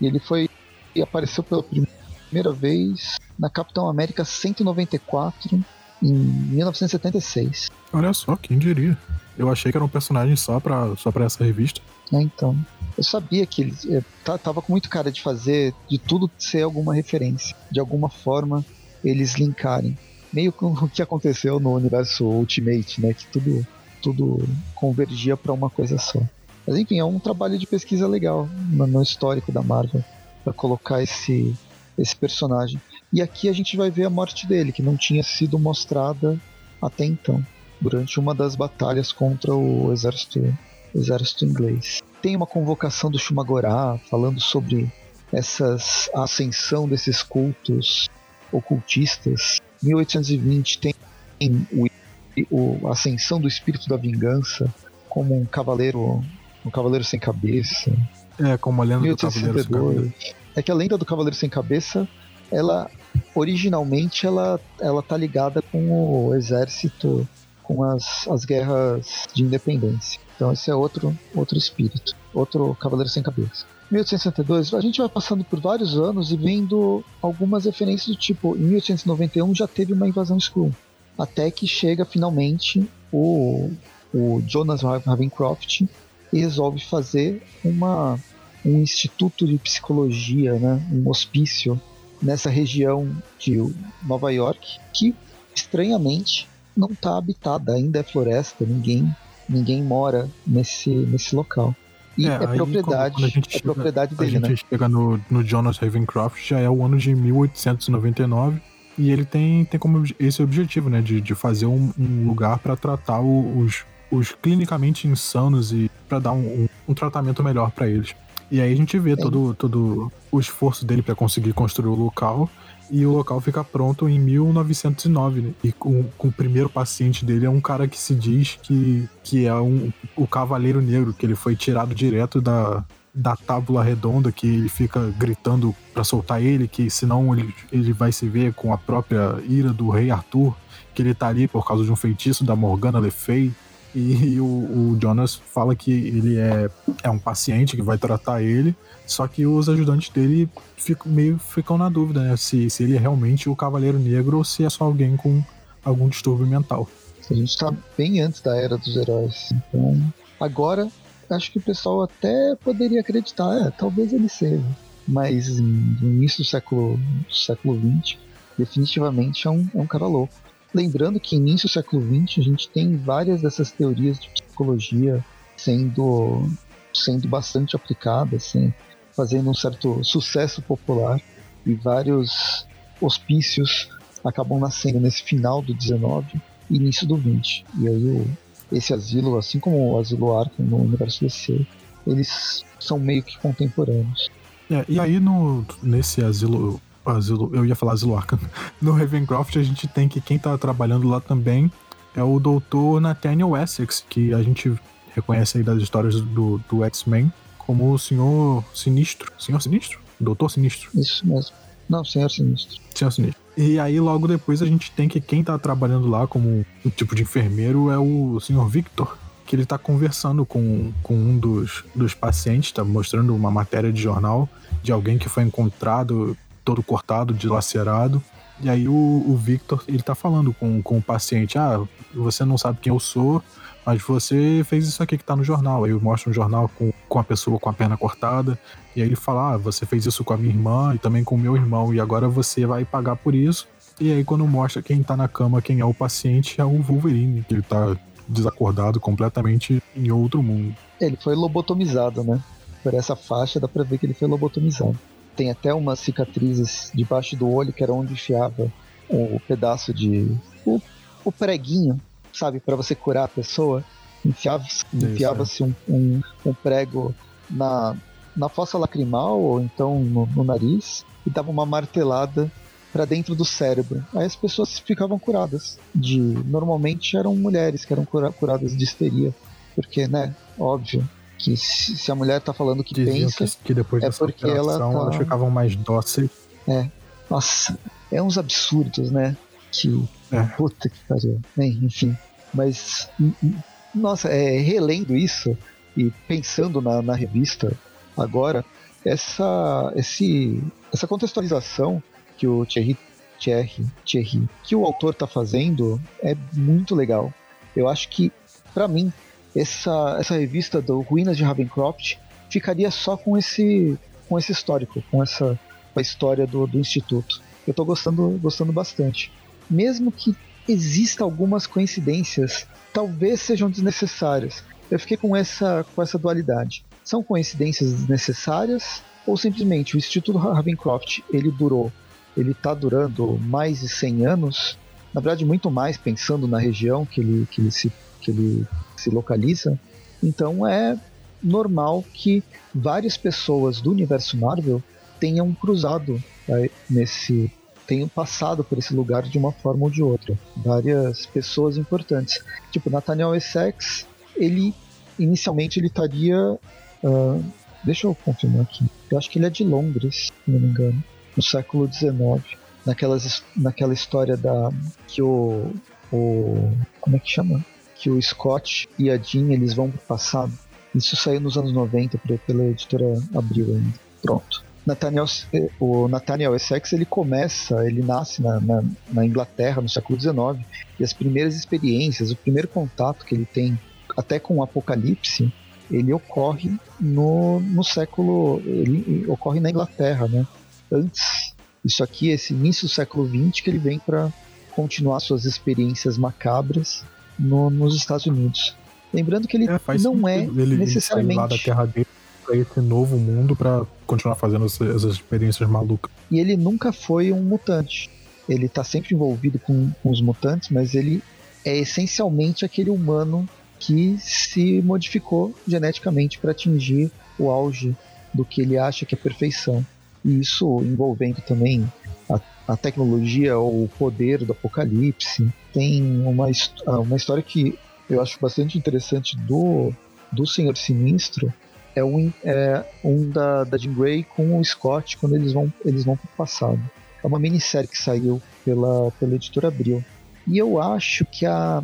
E ele foi e apareceu pela primeira vez na Capitão América 194 em 1976. Olha só, quem diria? Eu achei que era um personagem só pra, só pra essa revista. É, então. Eu sabia que ele é, tava com muito cara de fazer de tudo ser alguma referência. De alguma forma eles linkarem. Meio com o que aconteceu no universo Ultimate, né? Que tudo, tudo convergia para uma coisa só. Mas enfim, é um trabalho de pesquisa legal no histórico da Marvel para colocar esse, esse personagem. E aqui a gente vai ver a morte dele, que não tinha sido mostrada até então, durante uma das batalhas contra o exército, exército inglês. Tem uma convocação do Shumagorá falando sobre essas, a ascensão desses cultos ocultistas. 1820 tem o, o, a ascensão do espírito da vingança como um cavaleiro um cavaleiro sem cabeça. É, como a lenda 1862. do cavaleiro sem cabeça. É que a lenda do cavaleiro sem cabeça, ela originalmente ela ela tá ligada com o exército, com as, as guerras de independência. Então esse é outro outro espírito, outro cavaleiro sem cabeça. 1862, a gente vai passando por vários anos e vendo algumas referências do tipo, em 1891 já teve uma invasão Skrull, até que chega finalmente o, o Jonas Ravencroft e resolve fazer uma, um instituto de psicologia, né, um hospício nessa região de Nova York, que estranhamente não está habitada, ainda é floresta, ninguém ninguém mora nesse, nesse local. E é, é propriedade, quando, quando é chega, propriedade dele, né? A gente chega no, no Jonas Ravencroft, já é o ano de 1899, e ele tem, tem como esse objetivo, né? De, de fazer um, um lugar para tratar os, os clinicamente insanos e para dar um, um, um, tratamento melhor para eles. E aí a gente vê todo, todo o esforço dele para conseguir construir o local e o local fica pronto em 1909. Né? E com, com, o primeiro paciente dele é um cara que se diz que, que é um, o Cavaleiro Negro, que ele foi tirado direto da, da tábula redonda, que ele fica gritando para soltar ele, que senão ele, ele vai se ver com a própria ira do rei Arthur, que ele tá ali por causa de um feitiço da Morgana Le Fay. E, o, o, Jonas fala que ele é, é um paciente que vai tratar ele, só que os ajudantes dele ficam, meio ficam na dúvida, né? Se, se ele é realmente o Cavaleiro Negro ou se é só alguém com algum distúrbio mental. A gente tá bem antes da Era dos Heróis. Então, agora, acho que o pessoal até poderia acreditar, é, talvez ele seja. Mas no início do século, do século XX, definitivamente é um, é um cara louco. Lembrando que início do século XX a gente tem várias dessas teorias de psicologia sendo, sendo bastante aplicadas, assim, fazendo um certo sucesso popular e vários hospícios acabam nascendo nesse final do 19 e início do 20. E aí o, esse asilo, assim como o asilo Arkham no universo DC, eles são meio que contemporâneos. É, e aí no, nesse asilo Asilo, eu ia falar Asilo Arkham. No Ravencroft a gente tem que quem tá trabalhando lá também é o doutor Nathaniel Essex, que a gente reconhece aí das histórias do, do X-Men como o Senhor Sinistro. Senhor Sinistro? Doutor Sinistro. Isso mesmo. Não, Senhor Sinistro. Senhor Sinistro. E aí logo depois a gente tem que quem tá trabalhando lá como um tipo de enfermeiro é o Senhor Victor, que ele tá conversando com, com um dos, dos pacientes, tá mostrando uma matéria de jornal de alguém que foi encontrado todo cortado, dilacerado. E aí o, o, Victor, ele tá falando com, com o paciente, ah, você não sabe quem eu sou, mas você fez isso aqui que tá no jornal. Aí eu mostro um jornal com, com a pessoa com a perna cortada, e aí ele fala, ah, você fez isso com a minha irmã e também com o meu irmão, e agora você vai pagar por isso. E aí quando mostra quem tá na cama, quem é o paciente, é o Wolverine, que ele tá desacordado completamente em outro mundo. Ele foi lobotomizado, né? Por essa faixa dá pra ver que ele foi lobotomizado. Tem até umas cicatrizes debaixo do olho que era onde enfiava o pedaço de. o o preguinho, sabe, para você curar a pessoa. Enfiava-se enfiava um, um, um, prego na, na fossa lacrimal ou então no, no nariz e dava uma martelada para dentro do cérebro. Aí as pessoas ficavam curadas. De normalmente eram mulheres que eram cura, curadas de histeria, porque, né, óbvio, que se, a mulher tá falando que Diziam pensa, que, que depois é porque ela tá... elas ficavam mais dóceis. É. Nossa, é uns absurdos, né? Que é. puta que pariu. Enfim, mas nossa, é, relendo isso e pensando na, na revista agora, essa, esse, essa contextualização que o Thierry, Thierry, Thierry que o autor está fazendo é muito legal. Eu acho que, para mim, essa, essa revista do Ruínas de Ravencroft ficaria só com esse, com esse histórico, com essa a história do, do Instituto. Eu estou gostando, gostando bastante. Mesmo que exista algumas coincidências talvez sejam desnecessárias. Eu fiquei com essa, com essa dualidade. São coincidências desnecessárias ou simplesmente o Instituto Ravencroft ele durou, ele está durando mais de 100 anos, na verdade muito mais pensando na região que ele, que ele, se, que ele se localiza. Então é normal que várias pessoas do universo Marvel tenham cruzado né, nesse tenham passado por esse lugar de uma forma ou de outra. Várias pessoas importantes. Tipo, Nathaniel Essex, ele inicialmente ele estaria. Uh, deixa eu confirmar aqui. Eu acho que ele é de Londres, se não me engano. No século XIX. Naquelas, naquela história da. que o. o como é que chama? Que o Scott e a Jean eles vão pro passado. Isso saiu nos anos 90 pela editora Abril ainda. Pronto. Nathaniel, o Nathaniel Essex ele começa, ele nasce na, na, na, Inglaterra no século XIX e as primeiras experiências, o primeiro contato que ele tem até com o Apocalipse, ele ocorre no, no século, ele ocorre na Inglaterra, né? Antes, isso aqui, esse início do século XX que ele vem para continuar suas experiências macabras no, nos Estados Unidos. Lembrando que ele é, não é ele necessariamente da terra dele para esse novo mundo para continuar fazendo essas experiências malucas. E ele nunca foi um mutante. Ele tá sempre envolvido com, com os mutantes, mas ele é essencialmente aquele humano que se modificou geneticamente para atingir o auge do que ele acha que é perfeição. E isso envolvendo também a, a tecnologia ou o poder do apocalipse. Tem uma, uma história que eu acho bastante interessante do, do Senhor Sinistro, é um, é um da, da Jean Grey com o Scott quando eles vão, eles vão pro passado. É uma minissérie que saiu pela, pela editora Abril. E eu acho que a,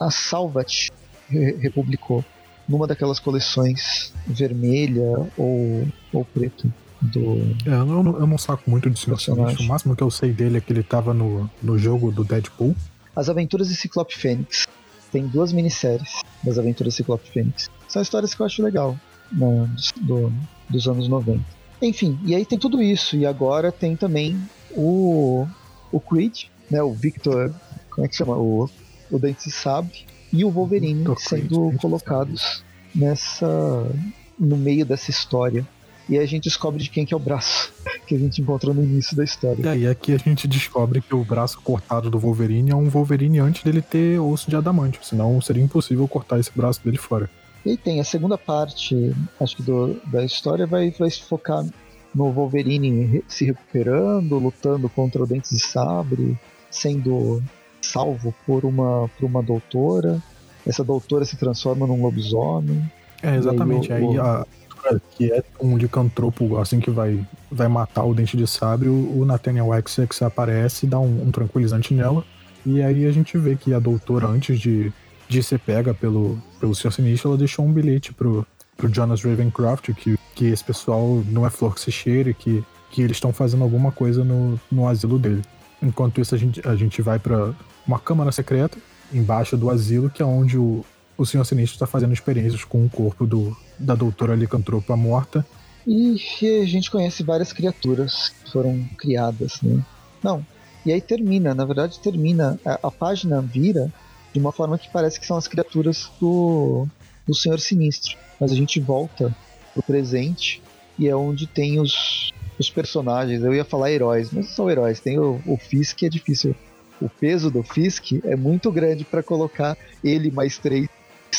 a Salvat republicou numa daquelas coleções vermelha ou, ou preto do. É, eu, não, eu não saco muito de personagem. O máximo que eu sei dele é que ele tava no, no jogo do Deadpool. As Aventuras de Ciclope Fênix. Tem duas minisséries das Aventuras de Ciclope Fênix. São histórias que eu acho legal no, do, dos anos 90. Enfim, e aí tem tudo isso. E agora tem também o, o Creed, né, o Victor, como é que chama? O, o Dente Sabre e o Wolverine sendo Creed, colocados nessa no meio dessa história. E aí a gente descobre de quem que é o braço que a gente encontrou no início da história. E aí aqui a gente descobre que o braço cortado do Wolverine é um Wolverine antes dele ter osso de adamante, senão seria impossível cortar esse braço dele fora. E tem a segunda parte, acho que do, da história vai, vai se focar no Wolverine se recuperando, lutando contra o Dentes de Sabre, sendo salvo por uma, por uma doutora. Essa doutora se transforma num lobisomem. É, exatamente. Aí, o, aí a, que é um licantropo assim que vai, vai matar o Dente de Sabre, o, o Nathaniel Essex aparece, dá um, um tranquilizante nela. E aí a gente vê que a doutora, antes de de ser pega pelo, pelo Sr. Sinistro, ela deixou um bilhete pro, pro Jonas Ravencroft que, que esse pessoal não é flor que se cheire, que, que eles estão fazendo alguma coisa no, no asilo dele. Enquanto isso, a gente, a gente vai para uma câmara secreta embaixo do asilo, que é onde o, o Senhor Sinistro está fazendo experiências com o corpo do, da doutora Licantropa morta. E a gente conhece várias criaturas que foram criadas, né? Não. E aí termina, na verdade termina, a, a página vira de uma forma que parece que são as criaturas do, do Senhor Sinistro. Mas a gente volta pro presente e é onde tem os, os personagens. Eu ia falar heróis, mas são heróis. Tem o, o que é difícil o peso do Fisk é muito grande para colocar ele mais três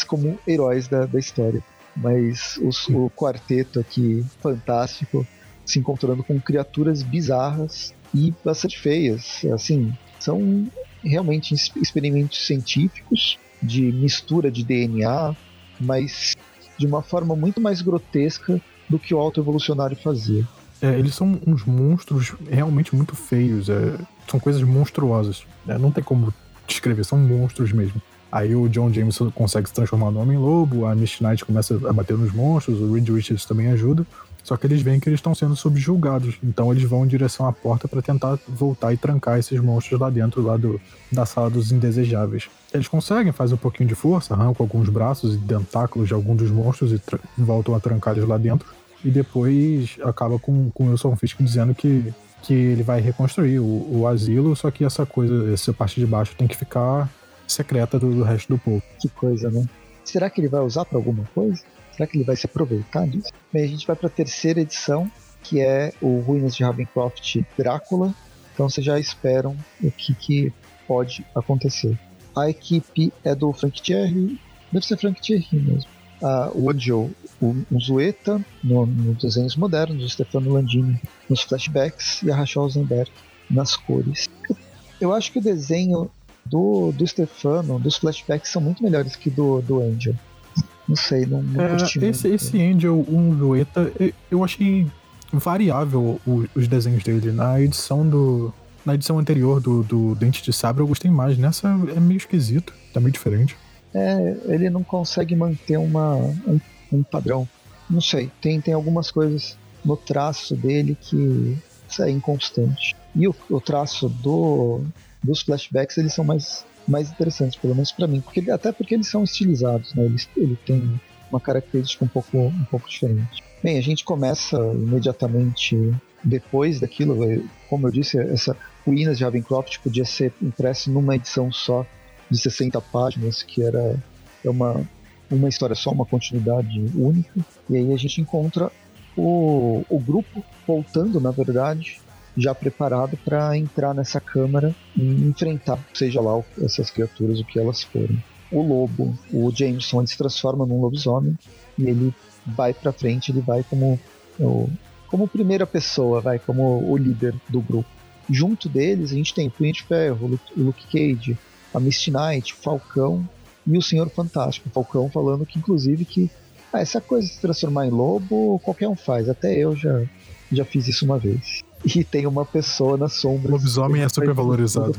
como heróis da, da história. Mas os, o quarteto aqui, fantástico, se encontrando com criaturas bizarras e bastante feias. Assim, são realmente experimentos científicos de mistura de DNA, mas de uma forma muito mais grotesca do que o autoevolucionário fazia. É, eles são uns monstros realmente muito feios, é, são coisas monstruosas. Né? Não tem como descrever, são monstros mesmo. Aí o John Jameson consegue se transformar no Homem-Lobo, a Misty Knight começa a bater nos monstros, o Reed Richards também ajuda. Só que eles veem que eles estão sendo subjugados, então eles vão em direção à porta para tentar voltar e trancar esses monstros lá dentro lá do, da sala dos indesejáveis. Eles conseguem, fazem um pouquinho de força, arrancam alguns braços e tentáculos de algum dos monstros e voltam a trancar eles lá dentro. E depois acaba com, com o Wilson Fisk dizendo que, que ele vai reconstruir o, o asilo, só que essa coisa, essa parte de baixo tem que ficar secreta do, do resto do povo. Que coisa, né? Será que ele vai usar para alguma coisa? Será que ele vai se aproveitar disso? Bem, a gente vai para a terceira edição, que é o Ruínas de Ravencroft Drácula. Então vocês já esperam o que, que pode acontecer. A equipe é do Frank Thierry, deve ser Frank Thierry mesmo. Ah, o Angel, o, o Zueta, no, nos desenhos modernos, o Stefano Landini nos flashbacks e a Rachel Rosenberg nas cores. Eu acho que o desenho do, do Stefano, dos flashbacks, são muito melhores que do, do Angel. Não sei, não, não é, esse, muito. esse Angel, um Lueta, eu achei variável os desenhos dele. Na edição do. Na edição anterior do, do Dente de Sabre eu gostei mais. Nessa é meio esquisito, tá meio diferente. É, ele não consegue manter uma, um, um padrão. Não sei, tem, tem algumas coisas no traço dele que é inconstante. E o, o traço do, dos flashbacks, eles são mais mais interessantes, pelo menos para mim, porque até porque eles são estilizados, né? Eles, ele tem uma característica um pouco, um pouco diferente. Bem, a gente começa imediatamente depois daquilo, como eu disse, essa Ruínas de Ravencroft podia ser impresso numa edição só de 60 páginas, que era é uma, uma história só, uma continuidade única. E aí a gente encontra o, o grupo voltando, na verdade, já preparado para entrar nessa câmara e enfrentar, seja lá essas criaturas, o que elas forem. O lobo, o Jameson, ele se transforma num lobisomem e ele vai para frente, ele vai como como primeira pessoa, vai como o líder do grupo. Junto deles a gente tem o Punho de Ferro, o Luke Cage, a Misty Knight, o Falcão e o Senhor Fantástico. O Falcão falando que inclusive que ah, essa coisa de se transformar em lobo qualquer um faz, até eu já já fiz isso uma vez e tem uma pessoa na sombra. O lobisomem é super valorizado.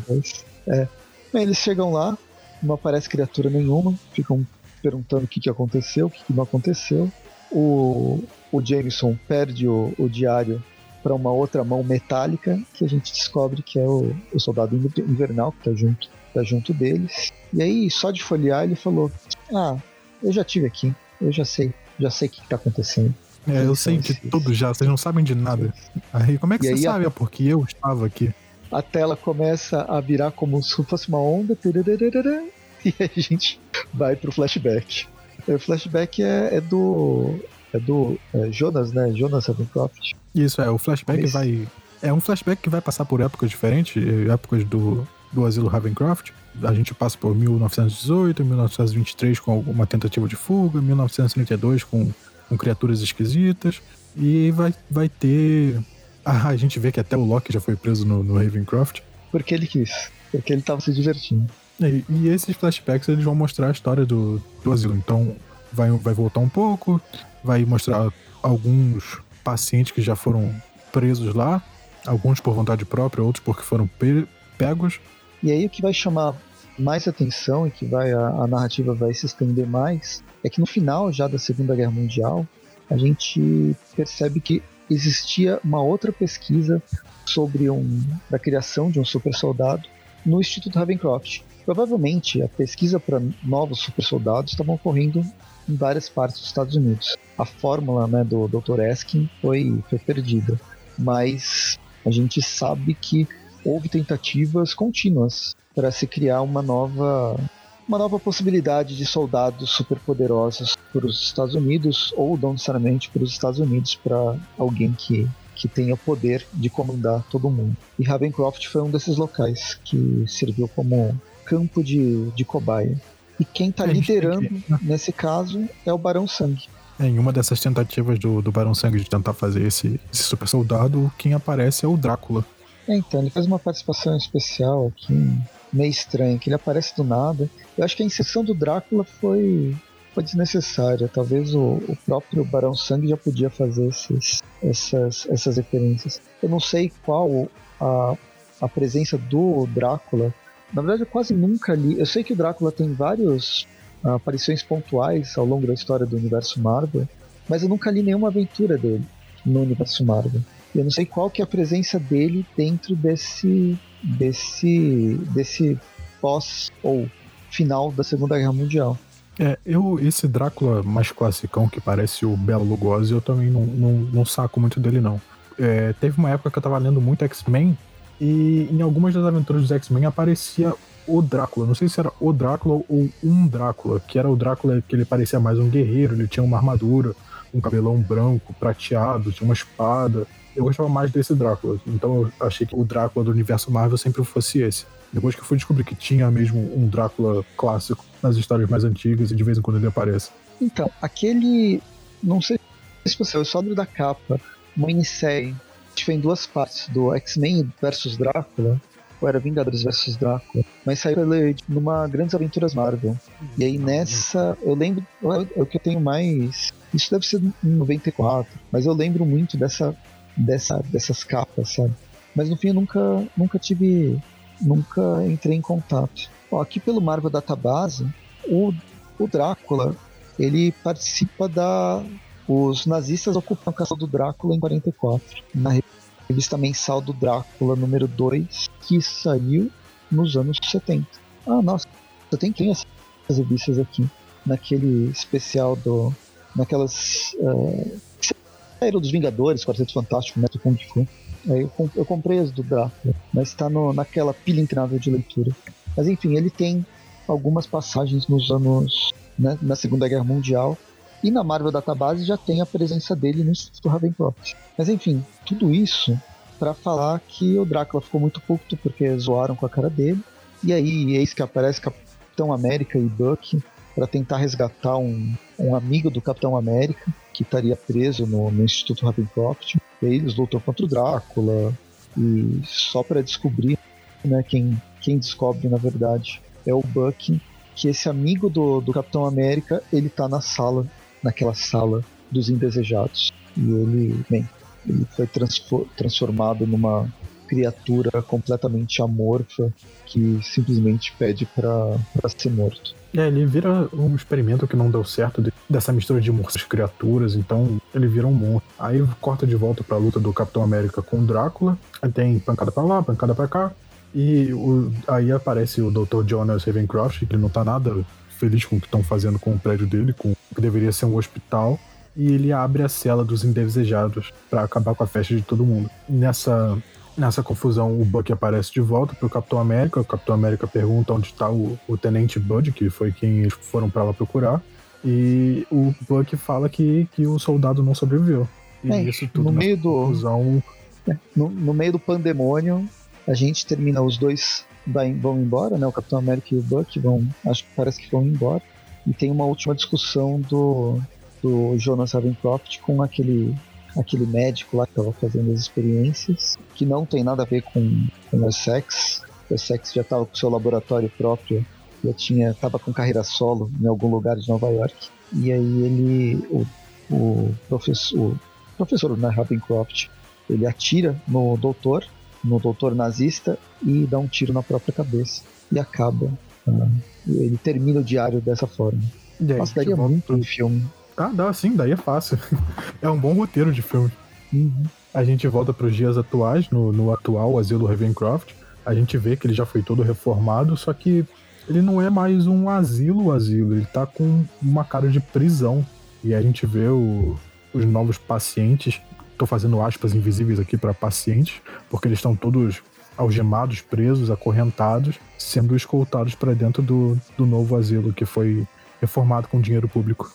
É. Eles chegam lá, não aparece criatura nenhuma, ficam perguntando o que, que aconteceu, o que, que não aconteceu. O, o Jameson perde o, o diário para uma outra mão metálica, que a gente descobre que é o, o soldado invernal que está junto, tá junto deles. E aí, só de folhear, ele falou: Ah, eu já tive aqui, eu já sei, já sei o que, está acontecendo. É, eu sei de tudo já, vocês não sabem de nada. Aí, como é que e você sabe? A... É porque eu estava aqui. A tela começa a virar como se fosse uma onda, e a gente vai pro flashback. O flashback é, é do. É do é Jonas, né? Jonas Ravencroft. Isso, é. O flashback é vai. É um flashback que vai passar por épocas diferentes, épocas do, do asilo Ravencroft. A gente passa por 1918, 1923 com uma tentativa de fuga, 1932 com com criaturas esquisitas. E vai, vai ter. Ah, a gente vê que até o Loki já foi preso no, no Ravencroft. Porque ele quis. Porque ele tava se divertindo. E, e, esses flashbacks eles vão mostrar a história do, do asilo. Então vai, vai voltar um pouco, vai mostrar alguns pacientes que já foram presos lá, alguns por vontade própria, outros porque foram pe pegos. E aí o que vai chamar mais atenção e que vai a, a narrativa vai se estender mais é que no final já da Segunda Guerra Mundial a gente percebe que existia uma outra pesquisa sobre um, a criação de um super soldado no Instituto Ravencroft. Provavelmente a pesquisa para novos super soldados estava ocorrendo em várias partes dos Estados Unidos. A fórmula né, do Dr. Eskin foi, foi perdida, mas a gente sabe que houve tentativas contínuas para se criar uma nova uma nova possibilidade de soldados superpoderosos para os Estados Unidos ou não necessariamente para os Estados Unidos para alguém que que tenha o poder de comandar todo mundo. E Ravencroft foi um desses locais que serviu como campo de, de cobaia. E quem está liderando que... Nesse caso é o Barão Sangue. É, em uma dessas tentativas do, do Barão Sangue de tentar fazer esse, esse super soldado, quem aparece é o Drácula. É, então, ele faz uma participação especial aqui, meio estranha, que ele aparece do nada. Eu acho que a inserção do Drácula foi, foi desnecessária. Talvez o, o próprio Barão Sangue já podia fazer esses, essas, essas referências. Eu não sei qual a, a presença do Drácula. Na verdade, eu quase nunca li. Eu sei que o Drácula tem vários aparições pontuais ao longo da história do universo Marvel, mas eu nunca li nenhuma aventura dele no universo Marvel. Eu não sei qual que é a presença dele dentro desse desse desse pós ou final da Segunda Guerra Mundial. É, eu esse Drácula mais classicão que parece o Bela Lugosi, eu também não, não, não saco muito dele não. É, teve uma época que eu tava lendo muito X-Men e em algumas das aventuras dos X-Men aparecia o Drácula. Não sei se era o Drácula ou um Drácula, que era o Drácula que ele parecia mais um guerreiro, ele tinha uma armadura, um cabelão branco, prateado, tinha uma espada. Eu gostava mais desse Drácula, então eu achei que o Drácula do universo Marvel sempre fosse esse. Depois que eu fui descobrir que tinha mesmo um Drácula clássico nas histórias mais antigas e de vez em quando ele aparece. Então, aquele. Não sei se você, eu só lembro da capa, uma minissérie que em duas partes, do X-Men versus Drácula, ou era Vingadores vs Drácula, mas saiu numa Grandes Aventuras Marvel. E aí nessa, eu lembro, é o que eu tenho mais. Isso deve ser em 94, mas eu lembro muito dessa, dessa, dessas capas, sabe? Mas no fim eu nunca, nunca tive. Nunca entrei em contato. Ó, aqui pelo Marvel Database, o, o Drácula ele participa da. Os nazistas ocupam a casa do Drácula em 44, na revista mensal do Drácula número 2, que saiu nos anos 70. Ah, nossa, eu tenho, tenho essas revistas aqui, naquele especial do. naquelas. Uh, saíram dos Vingadores, Quarteto Fantástico, Neto Kung Fu. Aí eu, eu comprei as do Drácula, mas está naquela pilha interminável de leitura. Mas enfim, ele tem algumas passagens nos anos. Né, na Segunda Guerra Mundial. E na Marvel Database já tem a presença dele no Instituto Ravencroft. Mas enfim, tudo isso para falar que o Drácula ficou muito puto porque zoaram com a cara dele. E aí, eis que aparece Capitão América e Bucky para tentar resgatar um, um amigo do Capitão América que estaria preso no, no Instituto Ravencroft. E aí eles lutam contra o Drácula e só para descobrir, né, quem, quem descobre na verdade é o Bucky, que esse amigo do, do Capitão América, ele tá na sala, naquela sala dos indesejados. E ele, bem, ele foi transformado numa criatura completamente amorfa que simplesmente pede para ser morto. É, ele vira um experimento que não deu certo de, dessa mistura de monstros e criaturas, então ele vira um monstro. Aí corta de volta pra luta do Capitão América com o Drácula, aí tem pancada pra lá, pancada pra cá, e o, aí aparece o Dr. Jonas Ravencroft, que não tá nada feliz com o que estão fazendo com o prédio dele, com o que deveria ser um hospital, e ele abre a cela dos indesejados para acabar com a festa de todo mundo. Nessa Nessa confusão, o Buck aparece de volta pro Capitão América. O Capitão América pergunta onde está o, o, Tenente Bud, que foi quem eles foram para lá procurar. E o Buck fala que, que o soldado não sobreviveu. E é, isso tudo no meio do confusão... é, no, no, meio do pandemônio, a gente termina os dois vão embora, né? O Capitão América e o Buck vão, acho que parece que vão embora. E tem uma última discussão do do Jonas Ravencroft com aquele aquele médico lá que estava fazendo as experiências, que não tem nada a ver com, com o Essex. O Essex já estava com seu laboratório próprio, já tinha estava com carreira solo em algum lugar de Nova York. E aí ele, o, o professor, o professor né, Ravencroft, ele atira no doutor, no doutor nazista e dá um tiro na própria cabeça e acaba. Uh, ele termina o diário dessa forma. Nossa, daria muito um filme. Ah, dá sim, daí é fácil. é um bom roteiro de filme. Uhum. A gente volta para os dias atuais, no, no atual Asilo Ravencroft. A gente vê que ele já foi todo reformado, só que ele não é mais um asilo asilo, ele tá com uma cara de prisão. E a gente vê o, os novos pacientes, tô fazendo aspas invisíveis aqui para pacientes, porque eles estão todos algemados, presos, acorrentados, sendo escoltados para dentro do, do novo asilo que foi reformado com dinheiro público.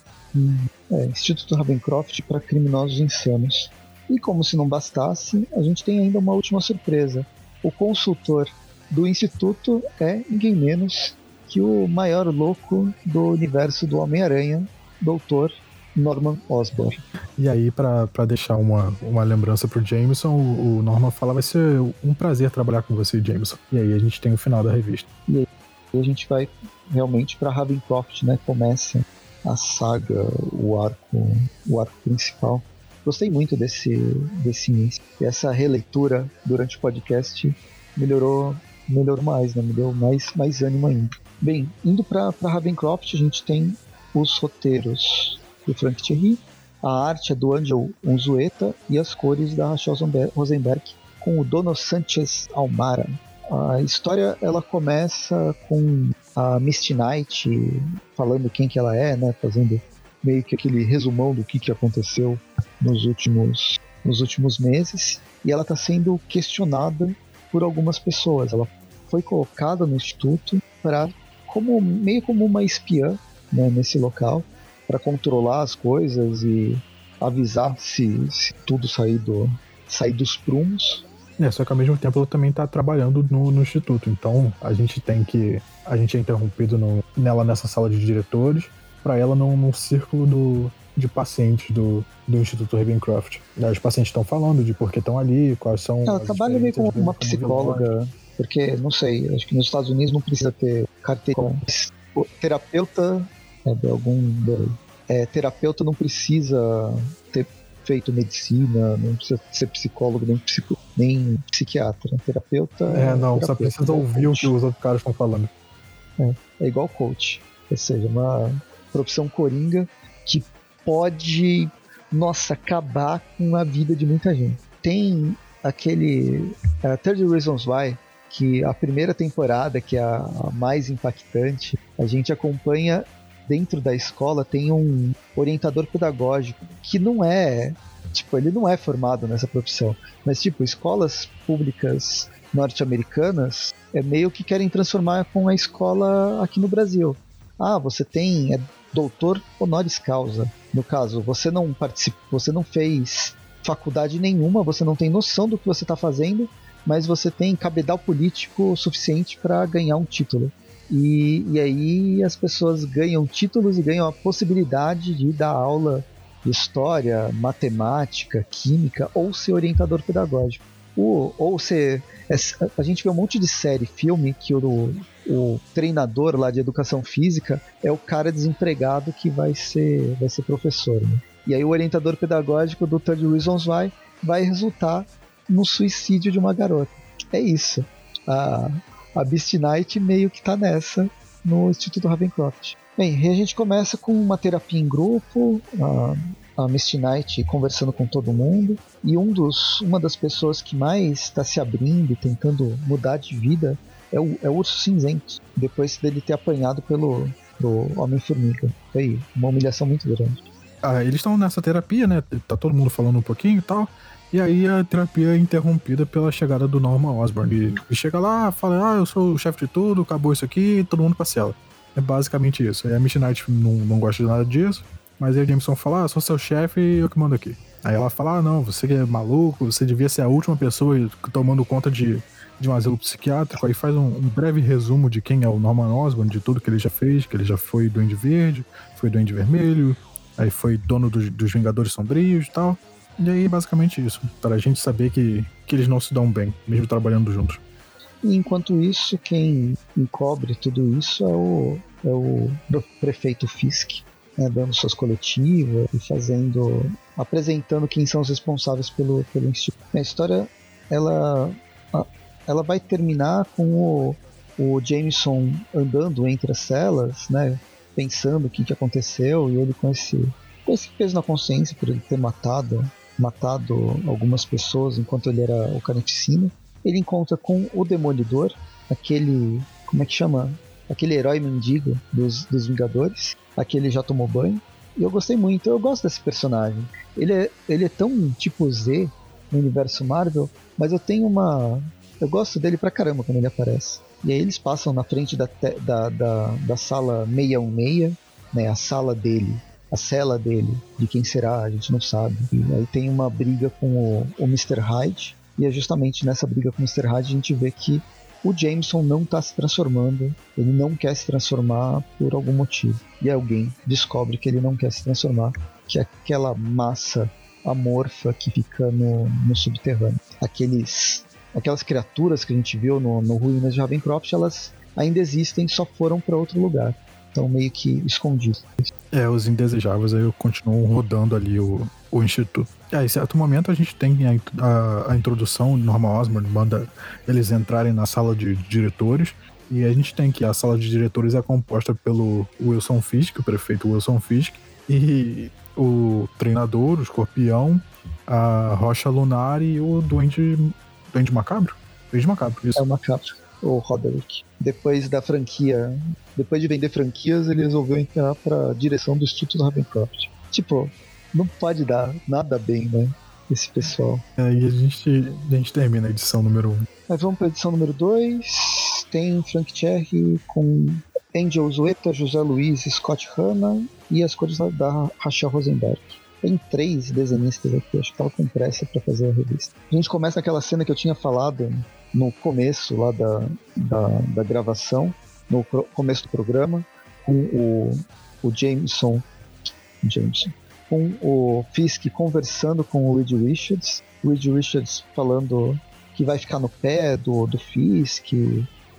É, Instituto Ravencroft para criminosos insanos. E como se não bastasse, a gente tem ainda uma última surpresa. O consultor do Instituto é ninguém menos que o maior louco do universo do Homem-Aranha, Doutor Norman Osborn. E aí, para deixar uma, uma lembrança pro Jameson, o, o, Norman fala: vai ser um prazer trabalhar com você, Jameson. E aí a gente tem o final da revista. E aí a gente vai realmente para Ravencroft, né? Começa a saga, o arco, o arco principal. Gostei muito desse, desse início. E essa releitura durante o podcast melhorou, melhorou mais, né? Me deu mais, mais ânimo ainda. Bem, indo para Ravencroft, a gente tem os roteiros do Frank Thierry, a arte é do Angel Unzueta e as cores da Rachel Rosenberg com o Dono Sanchez Almara. A história ela começa com a Misty Knight falando quem que ela é, né, fazendo meio que aquele resumão do que, que aconteceu nos últimos, nos últimos meses e ela está sendo questionada por algumas pessoas. Ela foi colocada no instituto para como meio como uma espiã né, nesse local para controlar as coisas e avisar se, se tudo sair, do, sair dos prumos. É, só que ao mesmo tempo ela também está trabalhando no, no, instituto, então a gente tem que. A gente é interrompido no, nela nessa sala de diretores, para ela no, no círculo do, de pacientes do, do Instituto Ravencroft. Os pacientes estão falando de por que estão ali, quais são. Ela trabalha meio como uma psicóloga, porque, não sei, acho que nos Estados Unidos não precisa ter carteira. Terapeuta é de algum é, terapeuta não precisa ter feito medicina, não precisa ser psicólogo, nem, psico, nem psiquiatra. Terapeuta. É, não, terapeuta, só precisa ouvir o que os outros caras estão falando. É, é igual coach. Ou seja, uma profissão coringa que pode, nossa, acabar com a vida de muita gente. Tem aquele uh, 30 Reasons Why, que a primeira temporada, que é a, a mais impactante, a gente acompanha dentro da escola tem um orientador pedagógico que não é, tipo, ele não é formado nessa profissão, mas tipo, escolas públicas norte-americanas é meio que querem transformar com a escola aqui no Brasil. Ah, você tem é doutor honoris causa. No caso, você não participou, você não fez faculdade nenhuma, você não tem noção do que você está fazendo, mas você tem cabedal político suficiente para ganhar um título. E, e aí as pessoas ganham títulos e ganham a possibilidade de dar aula história, matemática, química ou ser orientador pedagógico. Ou, ou ser. É, a gente vê um monte de série, filme que o, o treinador lá de educação física é o cara desempregado que vai ser, vai ser professor. Né? E aí o orientador pedagógico do Third Reasons Why vai resultar no suicídio de uma garota. É isso. A, a Beast Knight meio que tá nessa no Instituto Ravencroft. Bem, a gente começa com uma terapia em grupo, a, a Misty Knight conversando com todo mundo, e um dos, uma das pessoas que mais está se abrindo, tentando mudar de vida, é o, é o Urso Cinzento, depois dele ter apanhado pelo, Homem-Formiga. Foi uma humilhação muito grande. Ah, eles estão nessa terapia, né? Tá todo mundo falando um pouquinho e tal. E aí a terapia é interrompida pela chegada do Norman Osborn. Ele, chega lá, fala, ah, eu sou o chefe de tudo, acabou isso aqui, todo mundo pra cela. É basicamente isso. Aí a Midnight não, não gosta de nada disso, mas aí o Jameson fala, ah, sou seu chefe e eu que mando aqui. Aí ela fala, ah, não, você é maluco, você devia ser a última pessoa tomando conta de, de um asilo psiquiátrico. Aí faz um, um breve resumo de quem é o Norman Osborn, de tudo que ele já fez, que ele já foi Duende Verde, foi Duende Vermelho, aí foi dono dos, dos Vingadores Sombrios e tal. E aí, basicamente isso, para a gente saber que, que eles não se dão bem, mesmo trabalhando juntos. Enquanto isso, quem encobre tudo isso é o, é o prefeito Fisk, né, dando suas coletivas e fazendo, apresentando quem são os responsáveis pelo, pelo instituto. A história, ela, ela vai terminar com o, o Jameson andando entre as celas, né, pensando o que, que aconteceu e ele com esse, com esse peso na consciência por ele ter matado matado algumas pessoas enquanto ele era o carnificina. Ele encontra com o Demolidor, aquele. Como é que chama? Aquele herói mendigo dos, dos Vingadores. Aquele já tomou banho. E eu gostei muito, eu gosto desse personagem. Ele é, ele é tão tipo Z no universo Marvel, mas eu tenho uma. Eu gosto dele pra caramba quando ele aparece. E aí eles passam na frente da, da, da, da sala 616, né, a sala dele a cela dele, de quem será, a gente não sabe. E aí tem uma briga com o, o Mr. Hyde, e é justamente nessa briga com o Mr. Hyde a gente vê que o Jameson não está se transformando, ele não quer se transformar por algum motivo. E alguém descobre que ele não quer se transformar, que é aquela massa amorfa que fica no, no subterrâneo. Aqueles, aquelas criaturas que a gente viu no, no Ruínas de Ravencroft, elas ainda existem, só foram para outro lugar. Estão meio que escondidos. É, os indesejáveis aí continuam rodando ali o, o instituto. É, em certo momento a gente tem a, a, a introdução, Norman Osborn manda eles entrarem na sala de diretores, e a gente tem que a sala de diretores é composta pelo Wilson Fisk, o prefeito Wilson Fisk, e o treinador, o escorpião, a rocha lunar e o duende, duende macabro? Duende macabro, isso. É o macabro, o Roderick. Depois da franquia, depois de vender franquias, ele resolveu entrar para a direção do Instituto Ravencroft. Tipo, não pode dar nada bem, né? Esse pessoal. É, e a gente, a gente termina a edição número 1. Um. Aí vamos para a edição número 2. Tem Frank Cherry com Angel Zueta, José Luiz, Scott Hanna e as cores da Rachel Rosenberg. Tem três desenhistas aqui, acho que tava com pressa para fazer a revista. A gente começa aquela cena que eu tinha falado no começo lá da, da, da gravação, no começo do programa, com o, o Jameson, Jameson, com o Fisk conversando com o Reed Richards, o Reed Richards falando que vai ficar no pé do, do Fisk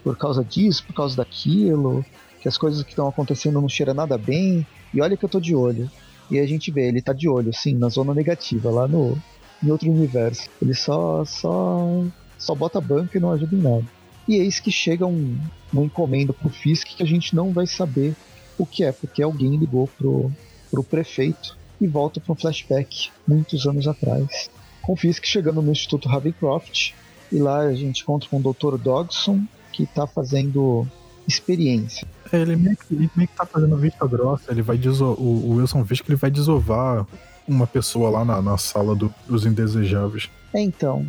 por causa disso, por causa daquilo, que as coisas que estão acontecendo não cheiram nada bem, e olha que eu tô de olho. E a gente vê, ele tá de olho, sim, na zona negativa, lá no em outro universo. Ele só só só bota banca e não ajuda em nada. E eis que chega um, um encomenda pro Fisk que a gente não vai saber o que é, porque alguém ligou pro, pro prefeito e volta para um flashback muitos anos atrás. Com Fisk chegando no Instituto Ravencroft e lá a gente encontra com o Dr. Dogson que está fazendo experiência. É, ele meio que, ele meio que tá fazendo vista grossa, ele vai o, o Wilson Fisk ele vai desovar uma pessoa lá na, na sala do, dos indesejáveis. É, então,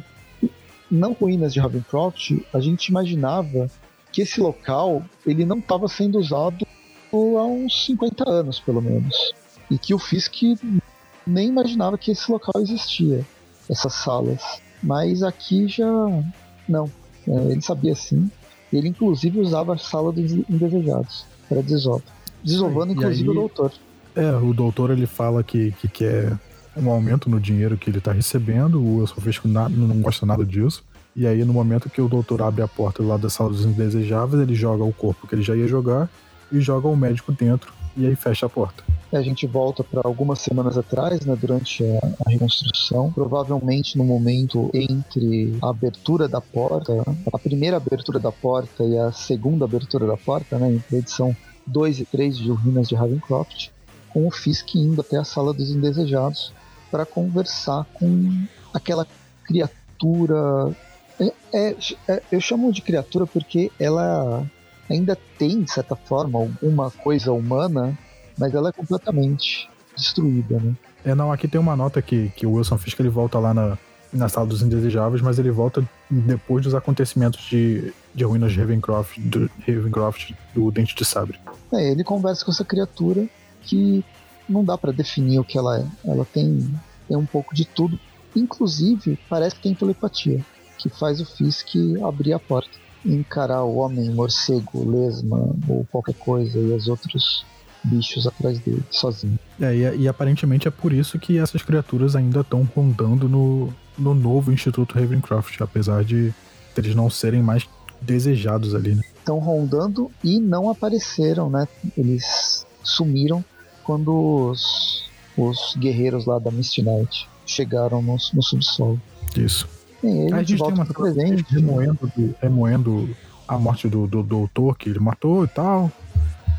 não ruínas de Ravencroft, a gente imaginava que esse local ele não estava sendo usado há uns 50 anos, pelo menos. E que o Fisk nem imaginava que esse local existia, essas salas. Mas aqui já não. É, ele sabia sim. Ele inclusive usava a sala dos indesejados para desova. Desovando inclusive aí, o doutor. É, o doutor ele fala que, que quer um aumento no dinheiro que ele está recebendo, o Wilson Fisk não gosta nada disso. E aí, no momento que o doutor abre a porta lá da sala dos indesejáveis, ele joga o corpo que ele já ia jogar e joga o médico dentro e aí fecha a porta. A gente volta para algumas semanas atrás, né, durante a, a, reconstrução, provavelmente no momento entre a abertura da porta, a primeira abertura da porta e a segunda abertura da porta, né, entre a edição 2 e 3 de Ruínas de Ravencroft, com o Fisk indo até a sala dos indesejados para conversar com aquela criatura. É, é, é, eu chamo de criatura porque ela ainda tem, de certa forma, alguma coisa humana, mas ela é completamente destruída, né? É, não, aqui tem uma nota que, que o Wilson Fisk ele volta lá na, na sala dos indesejáveis, mas ele volta depois dos acontecimentos de, de ruínas de Ravencroft, do, Ravencroft, do Dente de Sabre. É, ele conversa com essa criatura que não dá para definir o que ela é. Ela tem, tem um pouco de tudo. Inclusive, parece que tem telepatia, que faz o Fisk abrir a porta encarar o homem morcego, lesma ou qualquer coisa e os outros bichos atrás dele, sozinho. É, e, e, aparentemente é por isso que essas criaturas ainda estão rondando no, no novo Instituto Ravencroft, apesar de eles não serem mais desejados ali, né? Estão rondando e não apareceram, né? Eles sumiram quando os, os guerreiros lá da Misty Knight chegaram no, no subsolo. Isso. Sim, a gente tem uma presente. Remoendo, remoendo a morte do, do, doutor que ele matou e tal.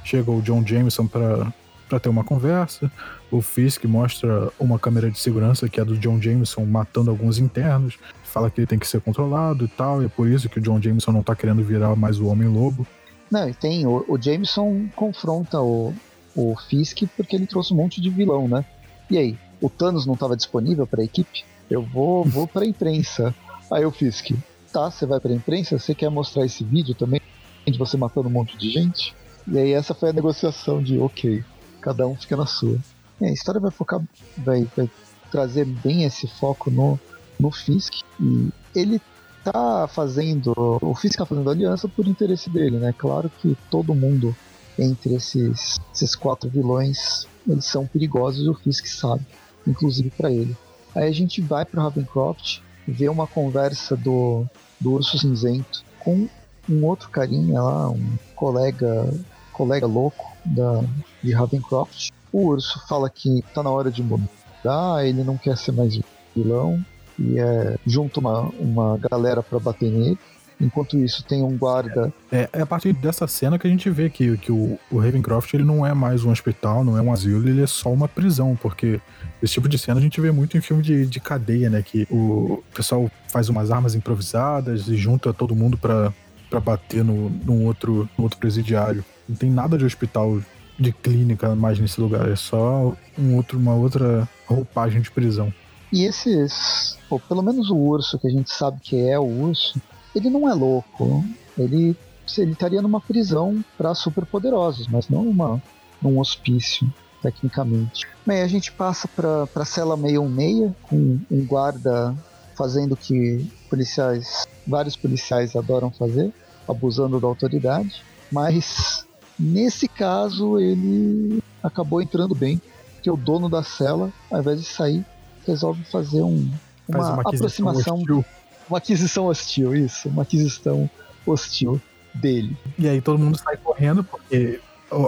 Chega o John Jameson para para ter uma conversa. O Fisk mostra uma câmera de segurança que é do John Jameson matando alguns internos. Fala que ele tem que ser controlado e tal. E é por isso que o John Jameson não tá querendo virar mais o Homem-Lobo. Não, e tem. O, o Jameson confronta o, o Fisk porque ele trouxe um monte de vilão, né? E aí, o Thanos não estava disponível para a equipe? Eu vou, vou pra imprensa. Aí fiz que, tá, você vai pra imprensa? Você quer mostrar esse vídeo também? De você matando um monte de gente? E aí essa foi a negociação de, ok, cada um fica na sua. É, a história vai focar, vai, vai trazer bem esse foco no, no Fisk. E ele tá fazendo. O Fisk tá fazendo aliança por interesse dele, né? Claro que todo mundo entre esses, esses quatro vilões eles são perigosos e o Fisk sabe, inclusive para ele. Aí a gente vai para Ravencroft, vê uma conversa do, do Urso Cinzento com um outro carinha lá, um colega colega louco da, de Ravencroft. O urso fala que tá na hora de mudar, ele não quer ser mais vilão e é, junta uma, uma galera para bater nele. Enquanto isso, tem um guarda. É, é a partir dessa cena que a gente vê que, que o, o Ravencroft ele não é mais um hospital, não é um asilo, ele é só uma prisão, porque esse tipo de cena a gente vê muito em filme de, de cadeia, né? Que o pessoal faz umas armas improvisadas e junta todo mundo para bater no, no, outro, no outro presidiário. Não tem nada de hospital de clínica mais nesse lugar, é só um outro, uma outra roupagem de prisão. E esses, pô, pelo menos o urso, que a gente sabe que é o urso, ele não é louco. Ele, ele estaria numa prisão para superpoderosos, mas não uma, num hospício, tecnicamente. Bem, a gente passa para a cela 616, com um guarda fazendo o que policiais, vários policiais adoram fazer, abusando da autoridade. Mas nesse caso ele acabou entrando bem, porque o dono da cela, ao invés de sair, resolve fazer um, uma, uma aproximação. Hostil uma aquisição hostil, isso. Uma aquisição hostil dele. E aí todo mundo sai correndo, porque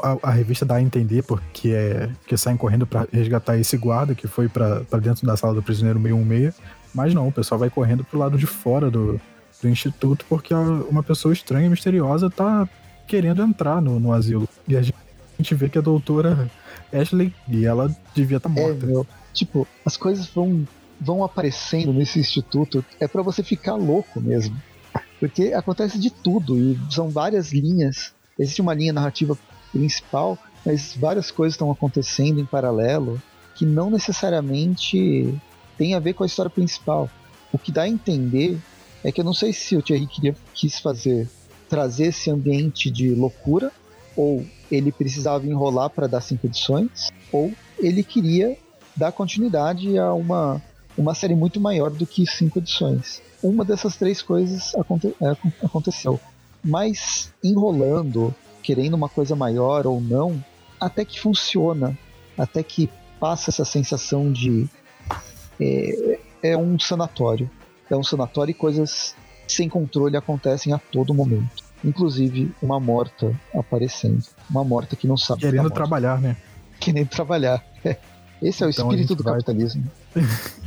a, a, revista dá a entender porque é que saem correndo para resgatar esse guarda que foi para dentro da sala do prisioneiro 616. Mas não, o pessoal vai correndo pro lado de fora do, do instituto porque uma pessoa estranha e misteriosa tá querendo entrar no, no asilo. E a gente vê que a doutora Ashley e ela devia estar tá morta. É, meu, tipo, as coisas vão vão aparecendo nesse instituto é para você ficar louco mesmo. Porque acontece de tudo e são várias linhas. Existe uma linha narrativa principal, mas várias coisas estão acontecendo em paralelo que não necessariamente tem a ver com a história principal. O que dá a entender é que eu não sei se o Thierry queria, quis fazer trazer esse ambiente de loucura ou ele precisava enrolar para dar cinco edições ou ele queria dar continuidade a uma uma série muito maior do que cinco edições. Uma dessas três coisas aconte é, aconteceu. Mas enrolando, querendo uma coisa maior ou não, até que funciona, até que passa essa sensação de é, é um sanatório. É um sanatório e coisas sem controle acontecem a todo momento. Inclusive uma morta aparecendo. Uma morta que não sabe. Querendo tá trabalhar, né? Querendo trabalhar. Esse é o então espírito do vai... capitalismo.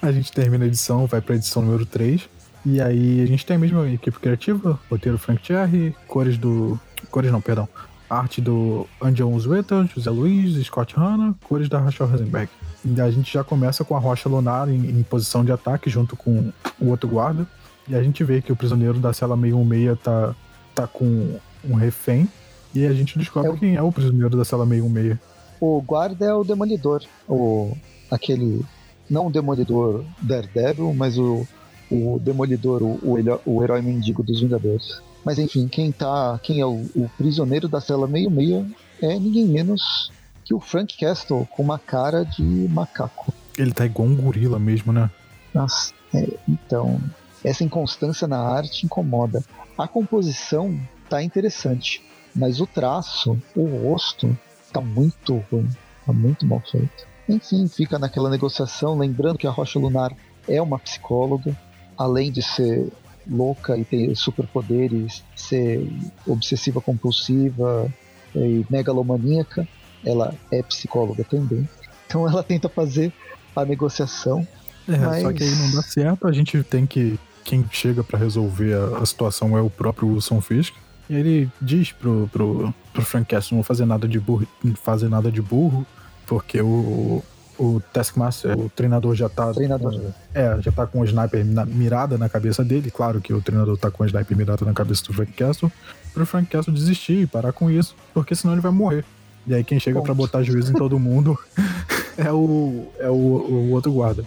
a gente termina a edição, vai pra edição número 3. E aí a gente tem a mesma equipe criativa, roteiro Frank Cherry, cores do. Cores não, perdão. Arte do Angel Zweta, José Luiz, Scott Hanna, cores da Rachel Rosenberg. E a gente já começa com a Rocha Lunar em, em, posição de ataque junto com o outro guarda. E a gente vê que o prisioneiro da cela 616 tá, tá com um refém. E a gente descobre é o... quem é o prisioneiro da cela 616. O guarda é o demolidor, o aquele não o Demolidor Daredevil, mas o, o Demolidor, o, o, herói mendigo dos Vingadores. Mas enfim, quem tá. Quem é o, o prisioneiro da cela 66 é ninguém menos que o Frank Castle com uma cara de macaco. Ele tá igual um gorila mesmo, né? Nossa, é, então. Essa inconstância na arte incomoda. A composição tá interessante, mas o traço, o rosto, tá muito ruim. Tá muito mal feito. Enfim, fica naquela negociação, lembrando que a Rocha Lunar é uma psicóloga, além de ser louca e ter superpoderes, ser obsessiva compulsiva e megalomaníaca, ela é psicóloga também. Então ela tenta fazer a negociação. É, mas... só que aí não dá certo, a gente tem que. Quem chega para resolver a, a, situação é o próprio Wilson Fisk. E ele diz pro, pro, pro Frank Castle não fazer nada de burro, fazer nada de burro, porque o, o Taskmaster, o treinador já tá. Treinador. É, já tá com o sniper mirada na cabeça dele. Claro que o treinador tá com o sniper mirada na cabeça do Frank Castle. Pro Frank Castle desistir e parar com isso, porque senão ele vai morrer. E aí quem chega para botar juízo em todo mundo é o. é o, o outro guarda.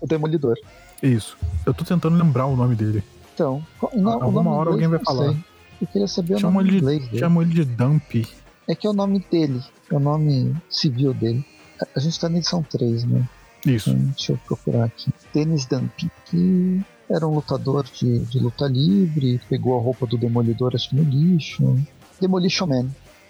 O Demolidor. Isso. Eu tô tentando lembrar o nome dele. Então, não, Alguma hora alguém vai falar. Eu queria saber chama o nome ele de, Chamam ele de Dump. É que é o nome dele, é o nome civil dele. A gente tá na edição 3, né? Isso. Então, deixa eu procurar aqui. Dennis Dumpy, que era um lutador de, de luta livre, pegou a roupa do Demolidor, acho que no lixo. Demolition Man.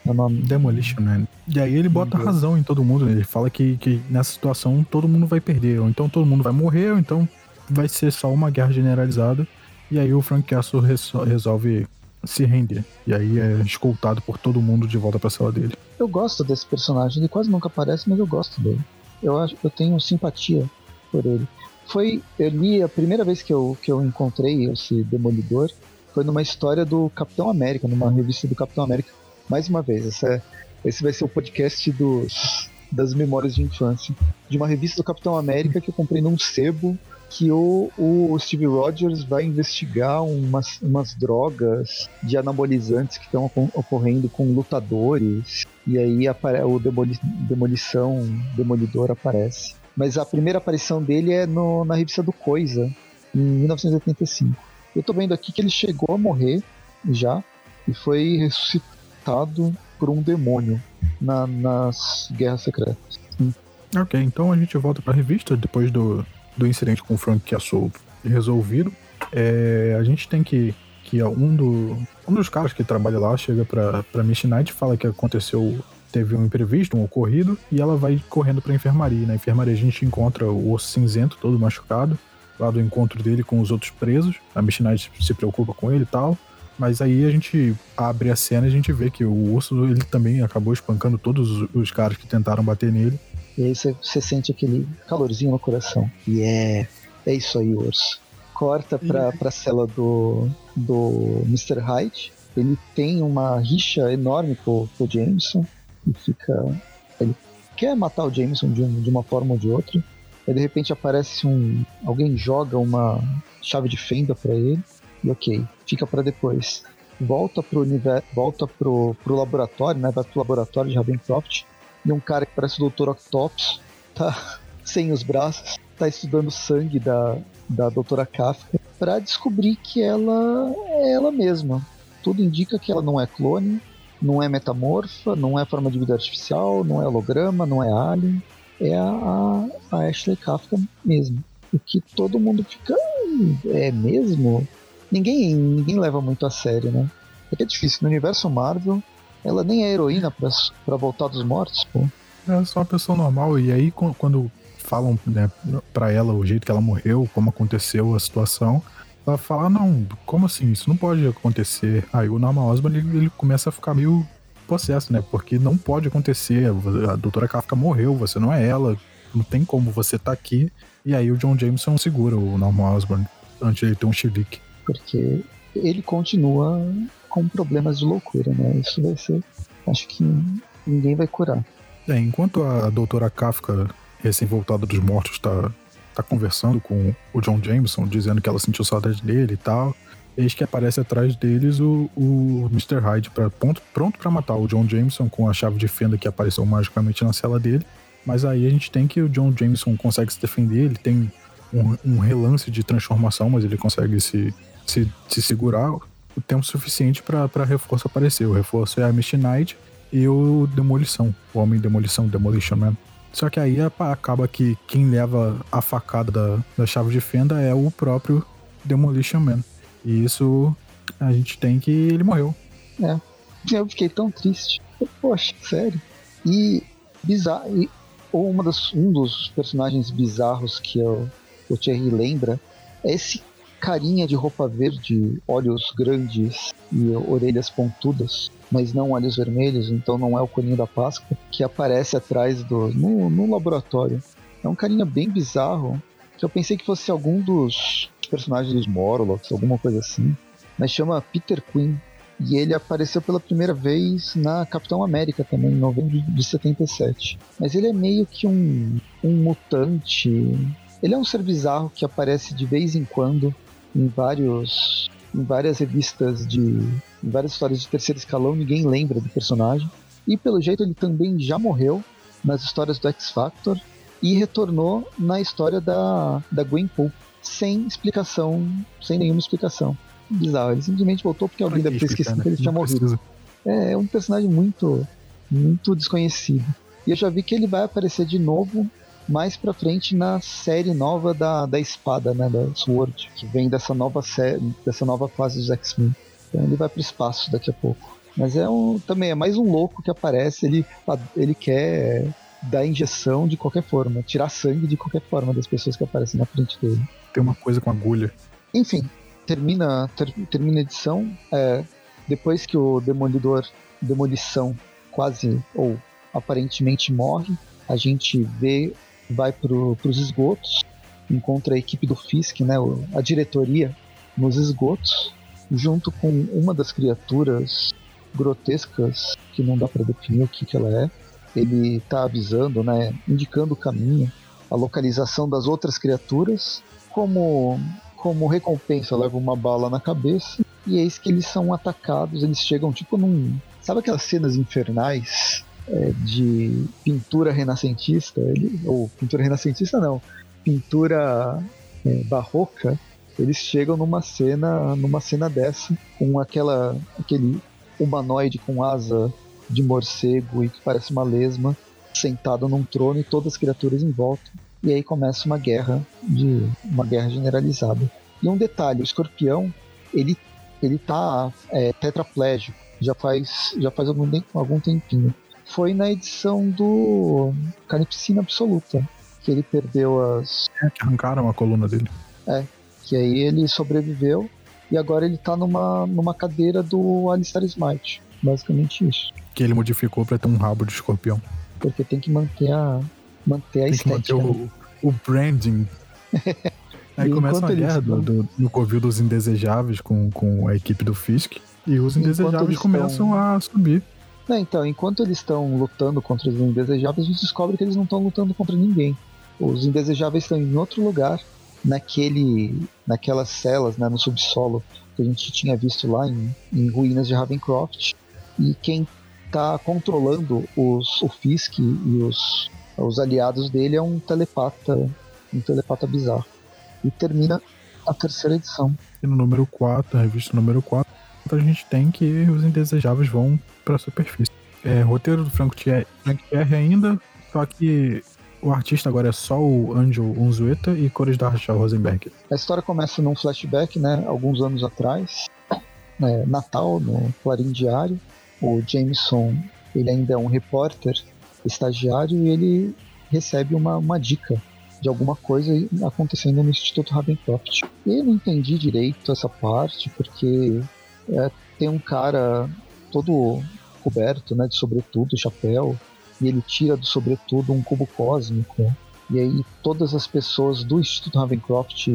É o nome. Demolition Man. E aí ele bota razão em todo mundo. né? Ele fala que, que nessa situação todo mundo vai perder. Ou então todo mundo vai morrer, ou então vai ser só uma guerra generalizada. E aí o Frank Castle reso- resolve se render. E aí é escoltado por todo mundo de volta pra cela dele. Eu gosto desse personagem, ele quase nunca aparece, mas eu gosto dele. Eu acho, eu tenho simpatia por ele. Foi, eu li a primeira vez que eu, que eu encontrei esse Demolidor foi numa história do Capitão América, numa revista do Capitão América. Mais uma vez, essa é- esse vai ser o podcast dos, das memórias de infância. De uma revista do Capitão América que eu comprei num sebo que o, o Steve Rogers vai investigar umas, umas drogas de anabolizantes que estão ocor- ocorrendo com lutadores. E aí o demoli, Demolição, Demolidor aparece. Mas a primeira aparição dele é no- na revista do Coisa, em 1985. Eu tô vendo aqui que ele chegou a morrer já e foi ressuscitado por um demônio na- nas Guerras Secretas. Ok, então a gente volta pra revista depois do, do incidente com o Frank Castle resolvido. É, a gente tem que. que um, do, um dos caras que trabalha lá chega pra, pra Miss Knight fala que aconteceu. Teve um imprevisto, um ocorrido, e ela vai correndo pra enfermaria. Na enfermaria a gente encontra o osso cinzento todo machucado, lá do encontro dele com os outros presos. A Miss Knight se preocupa com ele e tal. Mas aí a gente abre a cena e a gente vê que o osso ele também acabou espancando todos os- os caras que tentaram bater nele. E aí você, você sente aquele calorzinho no coração. E é, é isso aí, urso. Corta pra, pra cela do, do Mr. Hyde. Ele tem uma rixa enorme com, o Jameson. E fica. Ele quer matar o Jameson de, um- de uma forma ou de outra. Aí de repente aparece um. Alguém joga uma chave de fenda pra ele. E ok, fica pra depois. Volta pro universo. Volta pro, pro laboratório, né? Vai pro laboratório de Ravencroft e um cara que parece o Dr. Octopus, tá sem os braços, tá estudando sangue da, da Doutora Kafka para descobrir que ela é ela mesma. Tudo indica que ela não é clone, não é metamorfa, não é forma de vida artificial, não é holograma, não é alien, é a, a, a Ashley Kafka mesmo. O que todo mundo fica. "Hum, É mesmo? Ninguém, ninguém leva muito a sério, né? É que é difícil. No universo Marvel, ela nem é heroína pra, pra voltar dos mortos, pô. É só uma pessoa normal. E aí, quan- quando falam né, pra ela o jeito que ela morreu, como aconteceu a situação, ela fala: "Ah, Não, como assim? Isso não pode acontecer. Aí o Norman Osborn ele, ele começa a ficar meio possesso, né? Porque não pode acontecer. A doutora Kafka morreu, você não é ela. Não tem como você tá aqui. E aí o John Jameson segura o Norman Osborn antes de ele ter um chilique. Porque ele continua com problemas de loucura, né? Isso vai ser. Acho que ninguém vai curar. É, enquanto a doutora Kafka, recém-voltada dos mortos, tá, tá conversando com o John Jameson, dizendo que ela sentiu saudade dele e tal, eis que aparece atrás deles o, o Mr. Hyde pra, pronto, pronto para matar o John Jameson com a chave de fenda que apareceu magicamente na cela dele. Mas aí a gente tem que o John Jameson consegue se defender, ele tem um, um relance de transformação, mas ele consegue se, se, se segurar o tempo suficiente para reforço aparecer. O reforço é a Misty Knight e o Demolição, o Homem Demolição, Demolition Man. Só que aí apa- acaba que quem leva a facada da, da chave de fenda é o próprio Demolition Man. E isso a gente tem que ele morreu. Eu fiquei tão triste. Poxa, sério. E bizarro. E ou uma das, um dos personagens bizarros que eu, o Thierry lembra é esse carinha de roupa verde, olhos grandes e orelhas pontudas, mas não olhos vermelhos, então não é o coninho da Páscoa, que aparece atrás do. no, no laboratório. É um carinha bem bizarro, que eu pensei que fosse algum dos personagens dos Morlocks, alguma coisa assim. Mas chama Peter Quinn. E ele apareceu pela primeira vez na Capitão América também, em novembro de 77. Mas ele é meio que um, um mutante. Ele é um ser bizarro que aparece de vez em quando em vários. em várias revistas de. em várias histórias de terceiro escalão, ninguém lembra do personagem. E pelo jeito ele também já morreu nas histórias do X Factor e retornou na história da, da Gwenpool, sem explicação, sem nenhuma explicação. Bizarro, ele simplesmente voltou porque alguém deve ter esquecido que ele tinha morrido. É, é um personagem muito, muito desconhecido. E eu já vi que ele vai aparecer de novo mais pra frente na série nova da, da espada, né? Da Sword, que vem dessa nova série, dessa nova fase dos X-Men. Então ele vai pro espaço daqui a pouco. Mas é um, também é mais um louco que aparece, ele, ele quer dar injeção de qualquer forma, tirar sangue de qualquer forma das pessoas que aparecem na frente dele. Tem uma coisa com agulha. Enfim, termina, ter, termina a edição. É, depois que o Demolidor, Demolição, quase ou aparentemente morre, a gente vê, vai para os esgotos, encontra a equipe do Fisk, né, a diretoria, nos esgotos, junto com uma das criaturas grotescas que não dá para definir o que, que ela é. Ele está avisando, né, indicando o caminho, a localização das outras criaturas, como como recompensa leva uma bala na cabeça e eis que eles são atacados, eles chegam tipo num, sabe aquelas cenas infernais é, de pintura renascentista, ele, ou pintura renascentista não, pintura é, barroca, eles chegam numa cena, numa cena dessa, com aquela aquele humanoide com asa de morcego e que parece uma lesma, sentado num trono e todas as criaturas em volta. E aí começa uma guerra de uma guerra generalizada. E um detalhe, o escorpião, ele ele tá é, tetraplégico, já faz já faz algum, algum tempinho. Foi na edição do Carnificina Absoluta que ele perdeu as é, que arrancaram a coluna dele. É, que aí ele sobreviveu e agora ele tá numa, numa cadeira do Alistair Smite. Basicamente isso. Que ele modificou para ter um rabo de escorpião. Porque tem que manter a, manter a tem estética. Que manter o, o branding. Aí começa a guerra do, do, no Covil dos Indesejáveis com, com a equipe do Fisk. E os Indesejáveis começam estão... a subir. Não, então, enquanto eles estão lutando contra os Indesejáveis, a gente descobre que eles não estão lutando contra ninguém. Os Indesejáveis estão em outro lugar naquele, naquelas celas né, no subsolo que a gente tinha visto lá em, em ruínas de Ravencroft. E quem está controlando os, o Fisk e os, os aliados dele é um telepata, um telepata bizarro. E termina a terceira edição. E no número 4, a revista número 4, a gente tem que os indesejáveis vão para a superfície. É, roteiro do Frank Thierry ainda, só que o artista agora é só o Angel Unzueta e cores da Rachel Rosenberg. A história começa num flashback, né, alguns anos atrás, é, Natal, no Clarim Diário. O Jameson, ele ainda é um repórter estagiário e ele recebe uma, uma dica de alguma coisa acontecendo no Instituto Ravencroft. Eu não entendi direito essa parte, porque é, tem um cara todo coberto, né, de sobretudo, chapéu, e ele tira do sobretudo um cubo cósmico. E aí todas as pessoas do Instituto Ravencroft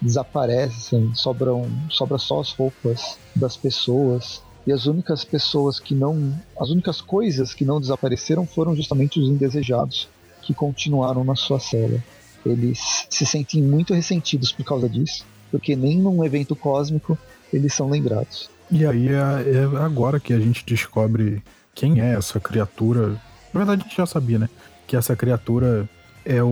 desaparecem, sobram, sobra só as roupas das pessoas. E as únicas pessoas que não. As únicas coisas que não desapareceram foram justamente os indesejados que continuaram na sua cela. Eles se sentem muito ressentidos por causa disso, porque nem num evento cósmico eles são lembrados. E aí é, é agora que a gente descobre quem é essa criatura na verdade, a gente já sabia, né? Que essa criatura é o,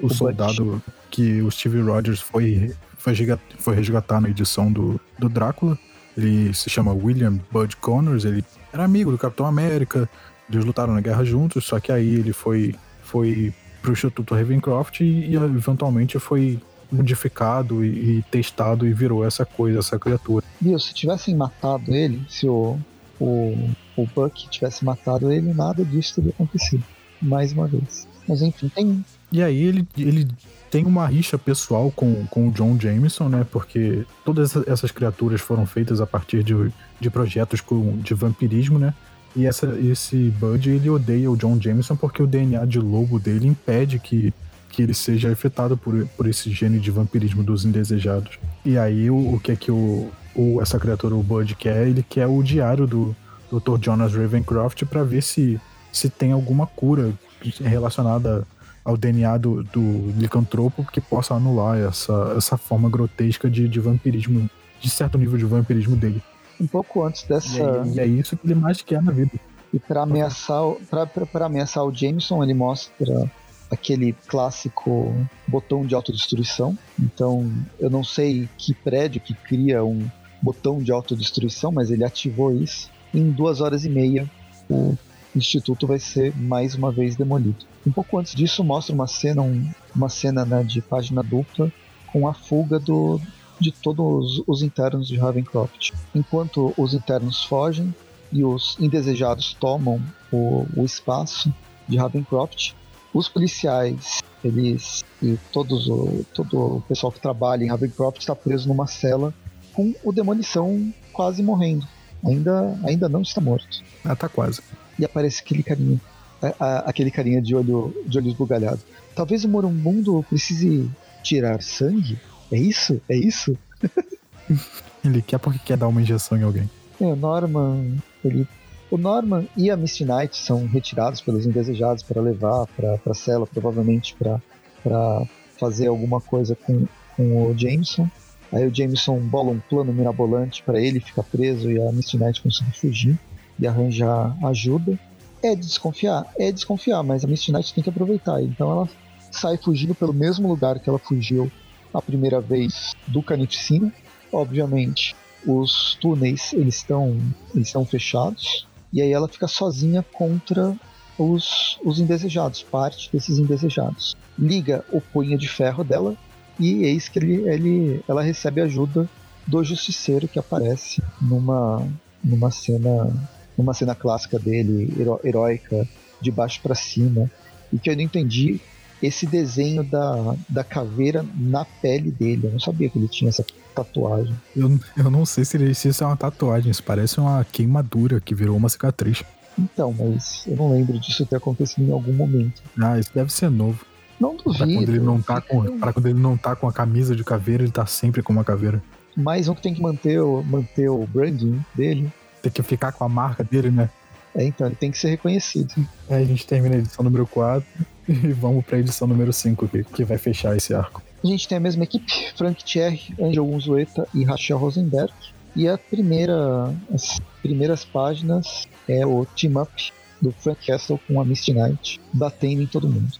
o, o soldado que o Steve Rogers foi, foi, foi resgatar na edição do, do Drácula. Ele se chama William Bud Connors, ele era amigo do Capitão América, eles lutaram na guerra juntos, só que aí ele foi, foi pro Instituto Ravencroft e, e eventualmente foi modificado e, e, testado e virou essa coisa, essa criatura. Bill, se tivessem matado ele, se o, o o Buck tivesse matado ele, nada disso teria acontecido. Mais uma vez. Mas enfim, tem. E aí ele, ele tem uma rixa pessoal com, com o John Jameson, né? Porque todas essas criaturas foram feitas a partir de, de projetos com, de vampirismo, né? E essa, esse Bud, ele odeia o John Jameson porque o DNA de lobo dele impede que, que ele seja afetado por, por esse gene de vampirismo dos indesejados. E aí o, o que é que o, o, essa criatura, o Bud, quer? Ele quer o diário do, Dr. Jonas Ravencroft para ver se, se tem alguma cura relacionada ao DNA do, do licantropo que possa anular essa, essa forma grotesca de, de vampirismo, de certo nível de vampirismo dele. Um pouco antes dessa. E, e é isso que ele mais quer na vida. E para ameaçar, pra, ameaçar o Jameson, ele mostra aquele clássico botão de autodestruição. Então, eu não sei que prédio que cria um botão de autodestruição, mas ele ativou isso em duas horas e meia o, instituto vai ser mais uma vez demolido. Um pouco antes disso mostra uma cena, um, uma cena né, de página dupla com a fuga do, de todos os internos de Ravencroft. Enquanto os internos fogem e os indesejados tomam o, o espaço de Ravencroft, os policiais, eles e todos o, todo o pessoal que trabalha em Ravencroft está preso numa cela com o Demolição quase morrendo. Ainda, ainda não está morto. Ah, tá quase. E aparece aquele carinha, a, a, aquele carinha de olho de olho esbugalhado. Talvez o moribundo precise tirar sangue? É isso? É isso? ele quer porque quer dar uma injeção em alguém. É, o Norman, ele o Norman e a Misty Knight são retirados pelos indesejados para levar para a cela, provavelmente para fazer alguma coisa com, com o Jameson. Aí o Jameson bola um plano mirabolante para ele ficar preso e a Misty Knight conseguir fugir e arranjar ajuda. É de desconfiar? É de desconfiar, mas a Misty Knight tem que aproveitar. Então ela sai fugindo pelo mesmo lugar que ela fugiu a primeira vez do Carnificina. Obviamente, os túneis eles estão eles estão fechados e aí ela fica sozinha contra os, os indesejados, parte desses indesejados. Liga o punho de ferro dela e eis que ele, ele, ela recebe ajuda do justiceiro que aparece numa, numa cena numa cena clássica dele, hero, heróica, de baixo para cima, e que eu não entendi esse desenho da, da caveira na pele dele. Eu não sabia que ele tinha essa tatuagem. Eu, eu não sei se, ele, se isso é uma tatuagem, isso parece uma queimadura que virou uma cicatriz. Então, mas eu não lembro disso ter acontecido em algum momento. Ah, isso deve ser novo. Não duvido. Pra quando ele não tá com, pra quando ele não tá com a camisa de caveira, ele tá sempre com uma caveira. Mais um que tem que manter o, manter o branding dele. Tem que ficar com a marca dele, né? É, então, ele tem que ser reconhecido. Aí a gente termina a edição número 4 e vamos pra edição número 5, que, que vai fechar esse arco. A gente tem a mesma equipe, Frank Thierry, Angel Unzueta e Rachel Rosenberg. E a primeira, as primeiras páginas é o team-up do Frank Castle com a Misty Knight, batendo em todo mundo.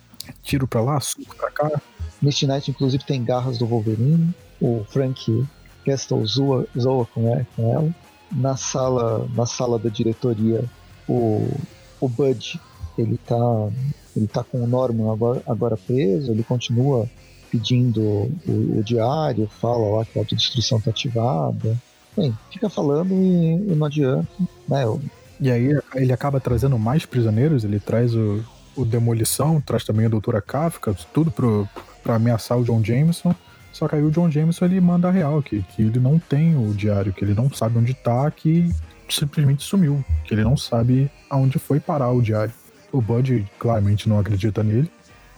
Tiro pra lá, suco pra cá. Misty Knight, inclusive, tem garras do Wolverine. O Frank Castle zoa, zoa com, ela, com ela. Na sala, na sala da diretoria, o, o Bud, ele tá, ele tá com o Norman agora, agora preso, ele continua pedindo o, o, diário, fala lá que a autodestruição está ativada. Bem, fica falando e, e não adianta. Né? E aí ele acaba trazendo mais prisioneiros, ele traz o, o Demolição, traz também a Doutora Kafka, tudo para ameaçar o John Jameson. Só que aí o John Jameson ele manda a real, que, que ele não tem o diário, que ele não sabe onde tá, que simplesmente sumiu, que ele não sabe aonde foi parar o diário. O Bud claramente não acredita nele.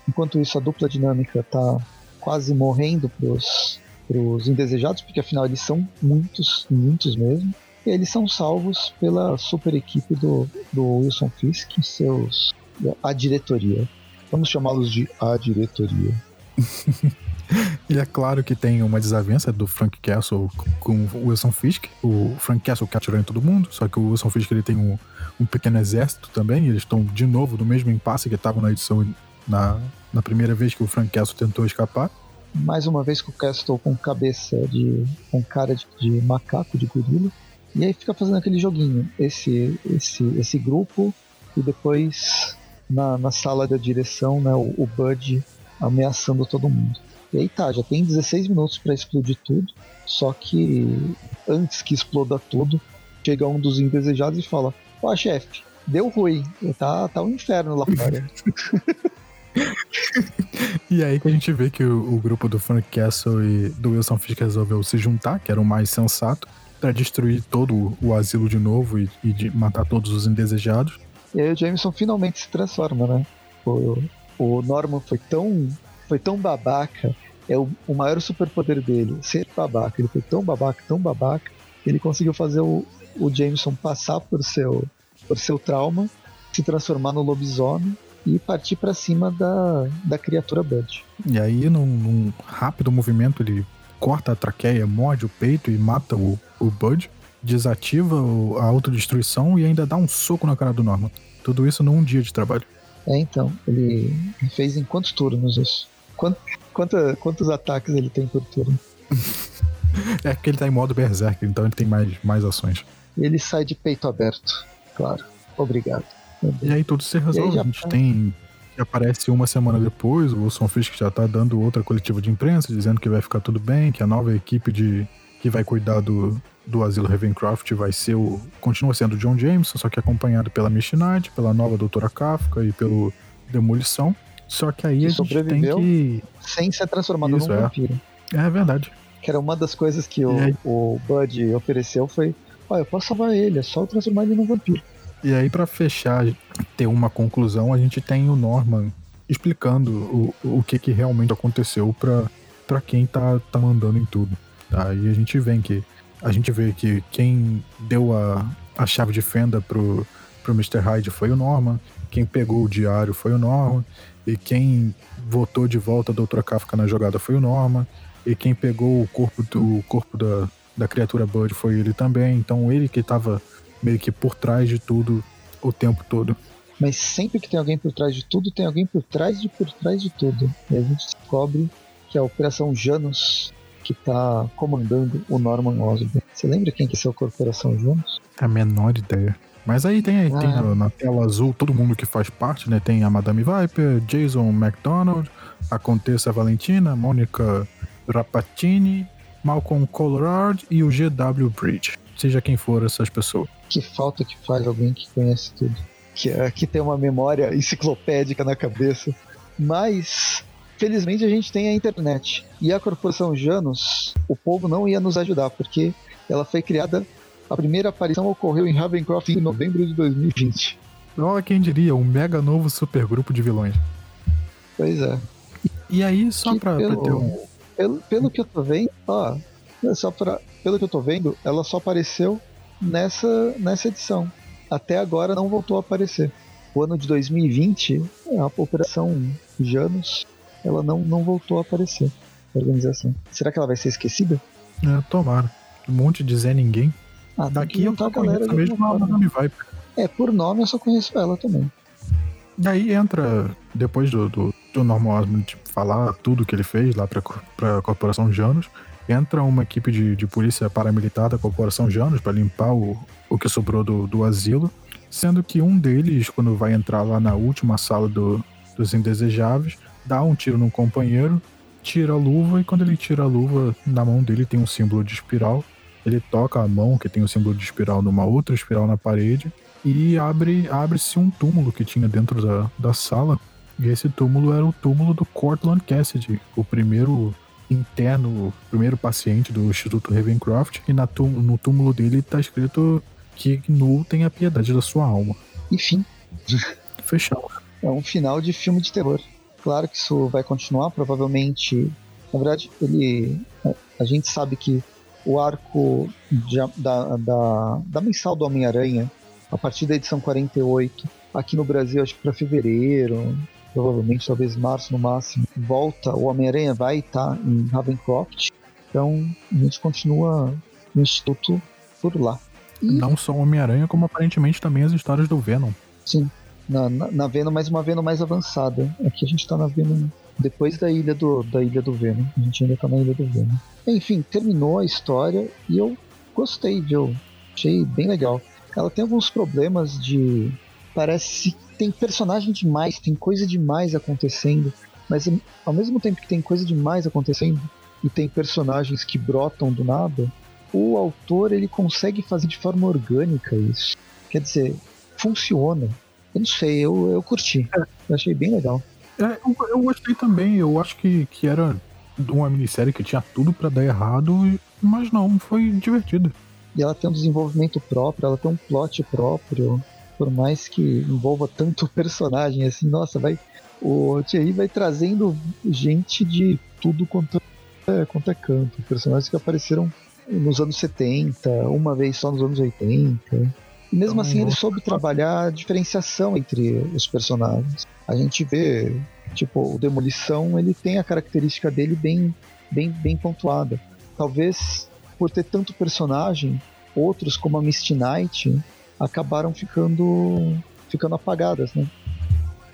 Enquanto isso, a dupla dinâmica tá quase morrendo pros, pros indesejados, porque afinal eles são muitos, muitos mesmo. E eles são salvos pela super equipe do, do Wilson Fisk, seus a diretoria. Vamos chamá-los de a diretoria. e é claro que tem uma desavença do Frank Castle com o Wilson Fisk. O Frank Castle quer atirar em todo mundo, só que o Wilson Fisk ele tem um, um pequeno exército também. E eles estão de novo no mesmo impasse que estavam na edição na, na primeira vez que o Frank Castle tentou escapar. Mais uma vez com o Castle com cabeça de. com cara de, de macaco, de gorila. E aí fica fazendo aquele joguinho. Esse, esse, esse grupo e depois na, na sala da direção, né, o, o Bud ameaçando todo mundo. E aí tá, já tem 16 minutos para explodir tudo. Só que antes que exploda tudo, chega um dos indesejados e fala: Ó, chefe, deu ruim, tá, tá um inferno lá fora. e aí que a gente vê que o, o, grupo do Frank Castle e do Wilson Fisk resolveu se juntar, que era o mais sensato, para destruir todo o asilo de novo e, e de matar todos os indesejados. E aí o Jameson finalmente se transforma, né? O, o Norman foi tão, foi tão babaca, é o, o maior superpoder dele, ser babaca. Ele foi tão babaca, tão babaca, ele conseguiu fazer o, o Jameson passar por seu, por seu trauma, se transformar no lobisomem e partir para cima da, da criatura Bud. E aí, num, num, rápido movimento, ele corta a traqueia, morde o peito e mata o, o Bud, desativa a autodestruição e ainda dá um soco na cara do Norman. Tudo isso num dia de trabalho. É, então. Ele fez em quantos turnos isso? Quanto, quanta, quantos ataques ele tem por turno? é que ele tá em modo Berserker, então ele tem mais, mais ações. Ele sai de peito aberto, claro. Obrigado. E aí tudo se resolve. já A gente tá. tem. que Aparece uma semana depois, o Wilson Fisk já tá dando outra coletiva de imprensa, dizendo que vai ficar tudo bem, que a nova equipe de que vai cuidar do, do asilo Ravencroft vai ser o. continua sendo o John Jameson, só que acompanhado pela Miss Knight, pela nova Doutora Kafka e pelo Demolição. Só que aí Que a gente tem que. Sem ser transformado Isso, num é. vampiro. É verdade. Que era uma das coisas que o, o Bud ofereceu foi. Olha, eu posso salvar ele, é só transformar ele num vampiro. E aí, pra fechar, ter uma conclusão, a gente tem o Norman explicando o, o que, que realmente aconteceu pra quem tá, tá mandando em tudo. Tá? E a gente vê que a gente vê que quem deu a, a chave de fenda pro, pro Mr. Hyde foi o Norman, quem pegou o diário foi o Norman, e quem votou de volta a Doutora Kafka na jogada foi o Norman, e quem pegou o corpo, do, o corpo da, da criatura Bud foi ele também. Então ele que tava meio que por trás de tudo o tempo todo. Mas sempre que tem alguém por trás de tudo, tem alguém por trás de por trás de tudo. E a gente descobre que é a Operação Janus que tá comandando o Norman Osborn. Você lembra quem que é a Corporação Janus? A menor ideia. Mas aí tem, tem Ah. na, na tela azul todo mundo que faz parte, né? Tem a Madame Viper, Jason McDonald, a Contessa Valentina, Mônica Rapatini, Malcolm Colorado e o GW Bridge. Seja quem for essas pessoas. Que falta que faz alguém que conhece tudo. Que, que tem uma memória enciclopédica na cabeça. Mas, felizmente, a gente tem a internet. E a Corporação Janus, o povo não ia nos ajudar, porque ela foi criada. A primeira aparição ocorreu em Ravencroft em novembro de 2020. Olha quem diria, um mega novo supergrupo de vilões. Pois é. E aí, só Que pra, pra pelo- ter um. Pelo, pelo que eu tô vendo, ó, é só pra, pelo que eu tô vendo, ela só apareceu nessa, nessa edição. Até agora não voltou a aparecer. O ano de 2020, a Operação Janus, ela não, não voltou a aparecer. A organização. Será que ela vai ser esquecida? É, tomara. Um monte de Zé Ninguém. Ah, Daqui eu galera conheço de mesmo a. Madame Viper. É, por nome eu só conheço ela também. Daí entra, depois do, do, do Norman Osborn falar tudo que ele fez lá pra, pra Corporação Janus, entra uma equipe de, de polícia paramilitar da Corporação Janus pra limpar o, o que sobrou do, do asilo, sendo que um deles, quando vai entrar lá na última sala do, dos indesejáveis, dá um tiro no companheiro, tira a luva e quando ele tira a luva, na mão dele tem um símbolo de espiral. Ele toca a mão, que tem um símbolo de espiral, numa outra espiral na parede, e abre abre-se um túmulo que tinha dentro da, da sala. E esse túmulo era o túmulo do Cortland Cassidy, o primeiro interno, primeiro paciente do Instituto Ravencroft. E na no túmulo dele tá escrito que Nu tem a piedade da sua alma. Enfim, Fechado. é um final de filme de terror. Claro que isso vai continuar, provavelmente. Na verdade, ele. A gente sabe que o arco de- da, da, da mensal do Homem-Aranha, a partir da edição 48, aqui no Brasil, acho que para fevereiro, provavelmente talvez março no máximo, volta. O Homem-Aranha vai estar em Ravencroft. Então a gente continua no Instituto por lá. E Não só o Homem-Aranha, como aparentemente também as histórias do Venom. Sim, na, na, na Venom, mas uma Venom mais avançada. Aqui a gente tá na Venom depois da ilha do, da ilha do Venom. A gente ainda tá na ilha do Venom. Enfim, terminou a história e eu gostei, viu? Achei bem legal. Ela tem alguns problemas de. Parece que tem personagem demais, tem coisa demais acontecendo, mas ao mesmo tempo que tem coisa demais acontecendo e tem personagens que brotam do nada, o autor ele consegue fazer de forma orgânica isso. Quer dizer, funciona. Eu não sei, eu, eu curti. Eu achei bem legal. É, eu, eu gostei também. Eu acho que, que era uma minissérie que tinha tudo pra dar errado, mas não, foi divertido. E ela tem um desenvolvimento próprio, ela tem um plot próprio. Por mais que envolva tanto personagem assim, nossa, vai. O Thierry vai trazendo gente de tudo quanto é, quanto é canto. Personagens que apareceram nos anos 70, uma vez só nos anos 80. E mesmo Então, assim ele soube trabalhar a diferenciação entre os personagens. A gente vê, tipo, o Demolição, ele tem a característica dele bem, bem, bem pontuada. Talvez por ter tanto personagem, outros como a Misty Knight acabaram ficando ficando apagadas, né?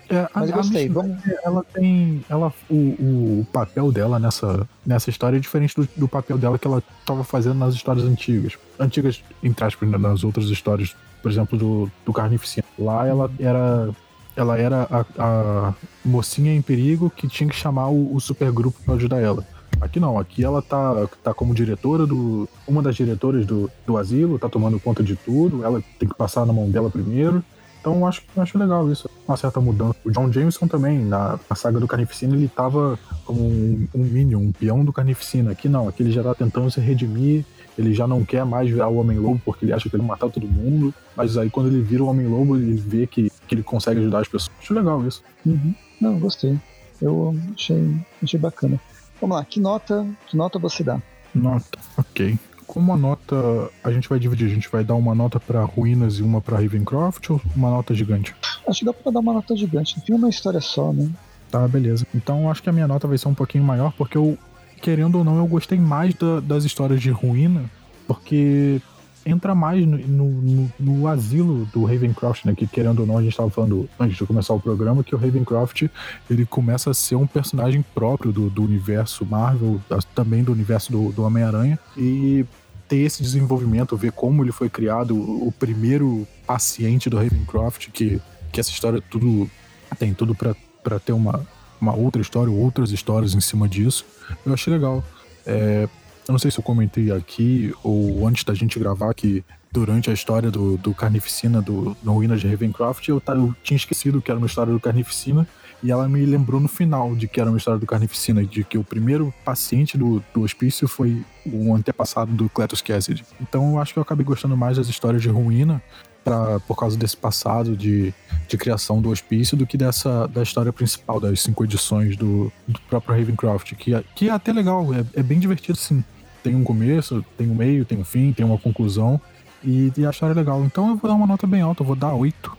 É, Mas a, gostei, a vamos... ela tem. Ela, o, o papel dela nessa, nessa história é diferente do, do papel dela que ela estava fazendo nas histórias antigas. Antigas, entre aspas, né, nas outras histórias, por exemplo, do, do Carnificina. Lá ela era. Ela era a, a mocinha em perigo que tinha que chamar o, o supergrupo para ajudar ela. Aqui não, aqui ela tá, tá como diretora do. Uma das diretoras do, do asilo, tá tomando conta de tudo, ela tem que passar na mão dela primeiro. Então acho, acho legal isso, uma certa mudança. O John Jameson também, na, na saga do Carnificina, ele tava como um, um minion, um peão do Carnificina. Aqui não, aqui ele já tá tentando se redimir, ele já não quer mais virar o Homem-Lobo porque ele acha que ele matar todo mundo. Mas aí quando ele vira o Homem-Lobo, ele vê que, que ele consegue ajudar as pessoas. Acho legal isso. Uhum. Não, gostei. Eu achei, achei bacana. Vamos lá, que nota, que nota você dá? Nota, ok. Como a nota a gente vai dividir? A gente vai dar uma nota para Ruínas e uma para Ravencroft ou uma nota gigante? Acho que dá para dar uma nota gigante. Tem uma história só, né? Tá, beleza. Então acho que a minha nota vai ser um pouquinho maior, porque eu, querendo ou não, eu gostei mais da, das histórias de Ruína, porque entra mais no, no, no, asilo do Ravencroft, né? Que querendo ou não, a gente estava falando antes de começar o programa que o Ravencroft ele começa a ser um personagem próprio do, do universo Marvel, também do universo do, do Homem-Aranha. E ter esse desenvolvimento, ver como ele foi criado, o, primeiro paciente do Ravencroft, que, que essa história tudo tem tudo para ter uma, uma outra história, outras histórias em cima disso. Eu achei legal. É, eu não sei se eu comentei aqui ou antes da gente gravar que durante a história do, do Carnificina, do, no Ruínas de Ravencroft, eu, eu tinha esquecido que era uma história do Carnificina e ela me lembrou no final de que era uma história do Carnificina, de que o primeiro paciente do, do hospício foi o antepassado do Cletus Cassidy. Então eu acho que eu acabei gostando mais das histórias de Ruína pra, por causa desse passado de, de criação do hospício do que dessa da história principal, das cinco edições do, do próprio Ravencroft, que, é, que é até legal, é, é bem divertido sim tem um começo, tem um meio, tem um fim, tem uma conclusão. E, e legal. Então eu vou dar uma nota bem alta, eu vou dar 8.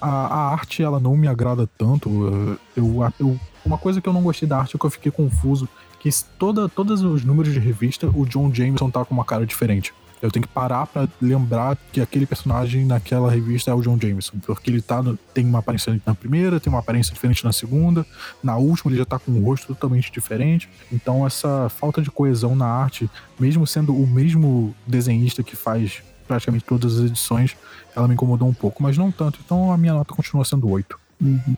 A, a arte, ela não me agrada tanto. Eu, eu, uma coisa que eu não gostei da arte é que eu fiquei confuso. Que toda, todos os números de revista, o John Jameson tá com uma cara diferente. Eu tenho que parar para lembrar que aquele personagem naquela revista é o John Jameson, porque ele tá tem uma aparência na primeira, tem uma aparência diferente na segunda, na última ele já tá com um rosto totalmente diferente. Então essa falta de coesão na arte, mesmo sendo o mesmo desenhista que faz praticamente todas as edições, ela me incomodou um pouco, mas não tanto. Então a minha nota continua sendo 8. Uhum.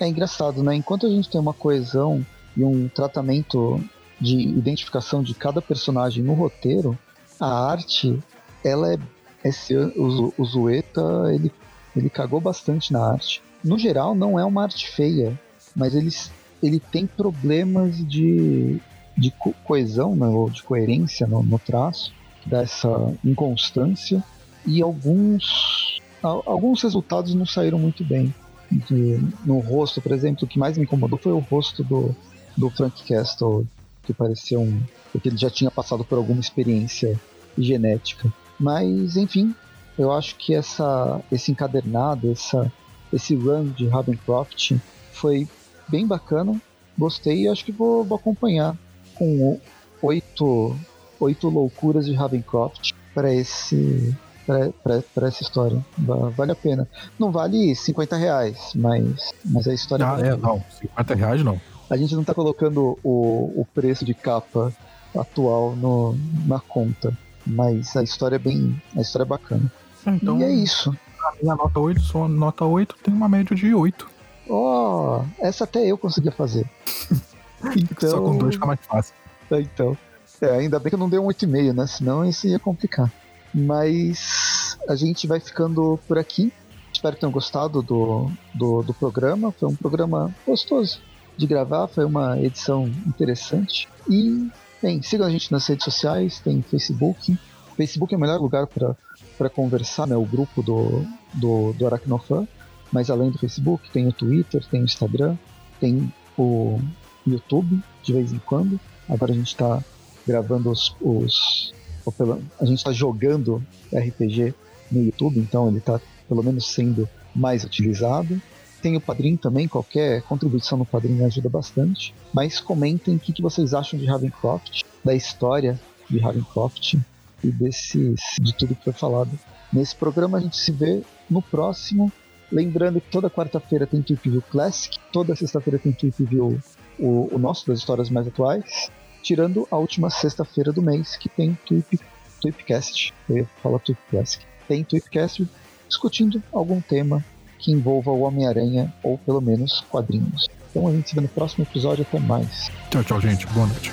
É engraçado, né? Enquanto a gente tem uma coesão e um tratamento de identificação de cada personagem no roteiro, a arte, ela é. Esse, o, o Zueta, ele, ele cagou bastante na arte. No geral, não é uma arte feia, mas ele, ele tem problemas de, de co coesão, né, ou de coerência no, no traço, dessa inconstância, e alguns, alguns resultados não saíram muito bem. De, no rosto, por exemplo, o que mais me incomodou foi o rosto do, do Frank Castle, que parecia um. porque ele já tinha passado por alguma experiência genética. Mas, enfim, eu acho que essa, esse encadernado, essa, esse run de Ravencroft foi bem bacana. Gostei e acho que vou, vou acompanhar com oito, oito loucuras de Ravencroft para esse para essa história. Vale a pena. Não vale 50 reais, mas, mas a história. Ah, é, não. 50 reais não. A gente não está colocando o, o preço de capa atual no, na conta. Mas a história é bem. A história é bacana. Então, e é isso. A minha nota 8, sua nota 8 tem uma média de 8. Oh, essa até eu conseguia fazer. então, Só com dois fica mais fácil. É, então. É, ainda bem que eu não dei um 8,5, né? Senão isso ia complicar. Mas a gente vai ficando por aqui. Espero que tenham gostado do, do, do programa. Foi um programa gostoso de gravar, foi uma edição interessante. E Bem, sigam a gente nas redes sociais, tem Facebook. Facebook é o melhor lugar para conversar, né? O grupo do, do, do Aracnofan. Mas além do Facebook, tem o Twitter, tem o Instagram, tem o YouTube, de vez em quando. Agora a gente está gravando os, os, A gente está jogando RPG no YouTube, então ele está pelo menos sendo mais utilizado. Tem o Padrim também, qualquer contribuição no Padrim ajuda bastante. Mas comentem o que, que vocês acham de Ravencroft, da história de Ravencroft e desses, de tudo que foi falado. Nesse programa a gente se vê no próximo Lembrando que toda quarta-feira tem Tweep View Classic, toda sexta-feira tem Tweep View o, o nosso das histórias mais atuais, tirando a última sexta-feira do mês que tem Tweepcast. Eu ia falar Tweep Classic. Tem Tweepcast discutindo algum tema que envolva o Homem-Aranha ou pelo menos quadrinhos. Então a gente se vê no próximo episódio. Até mais. Tchau, tchau, gente. Boa noite.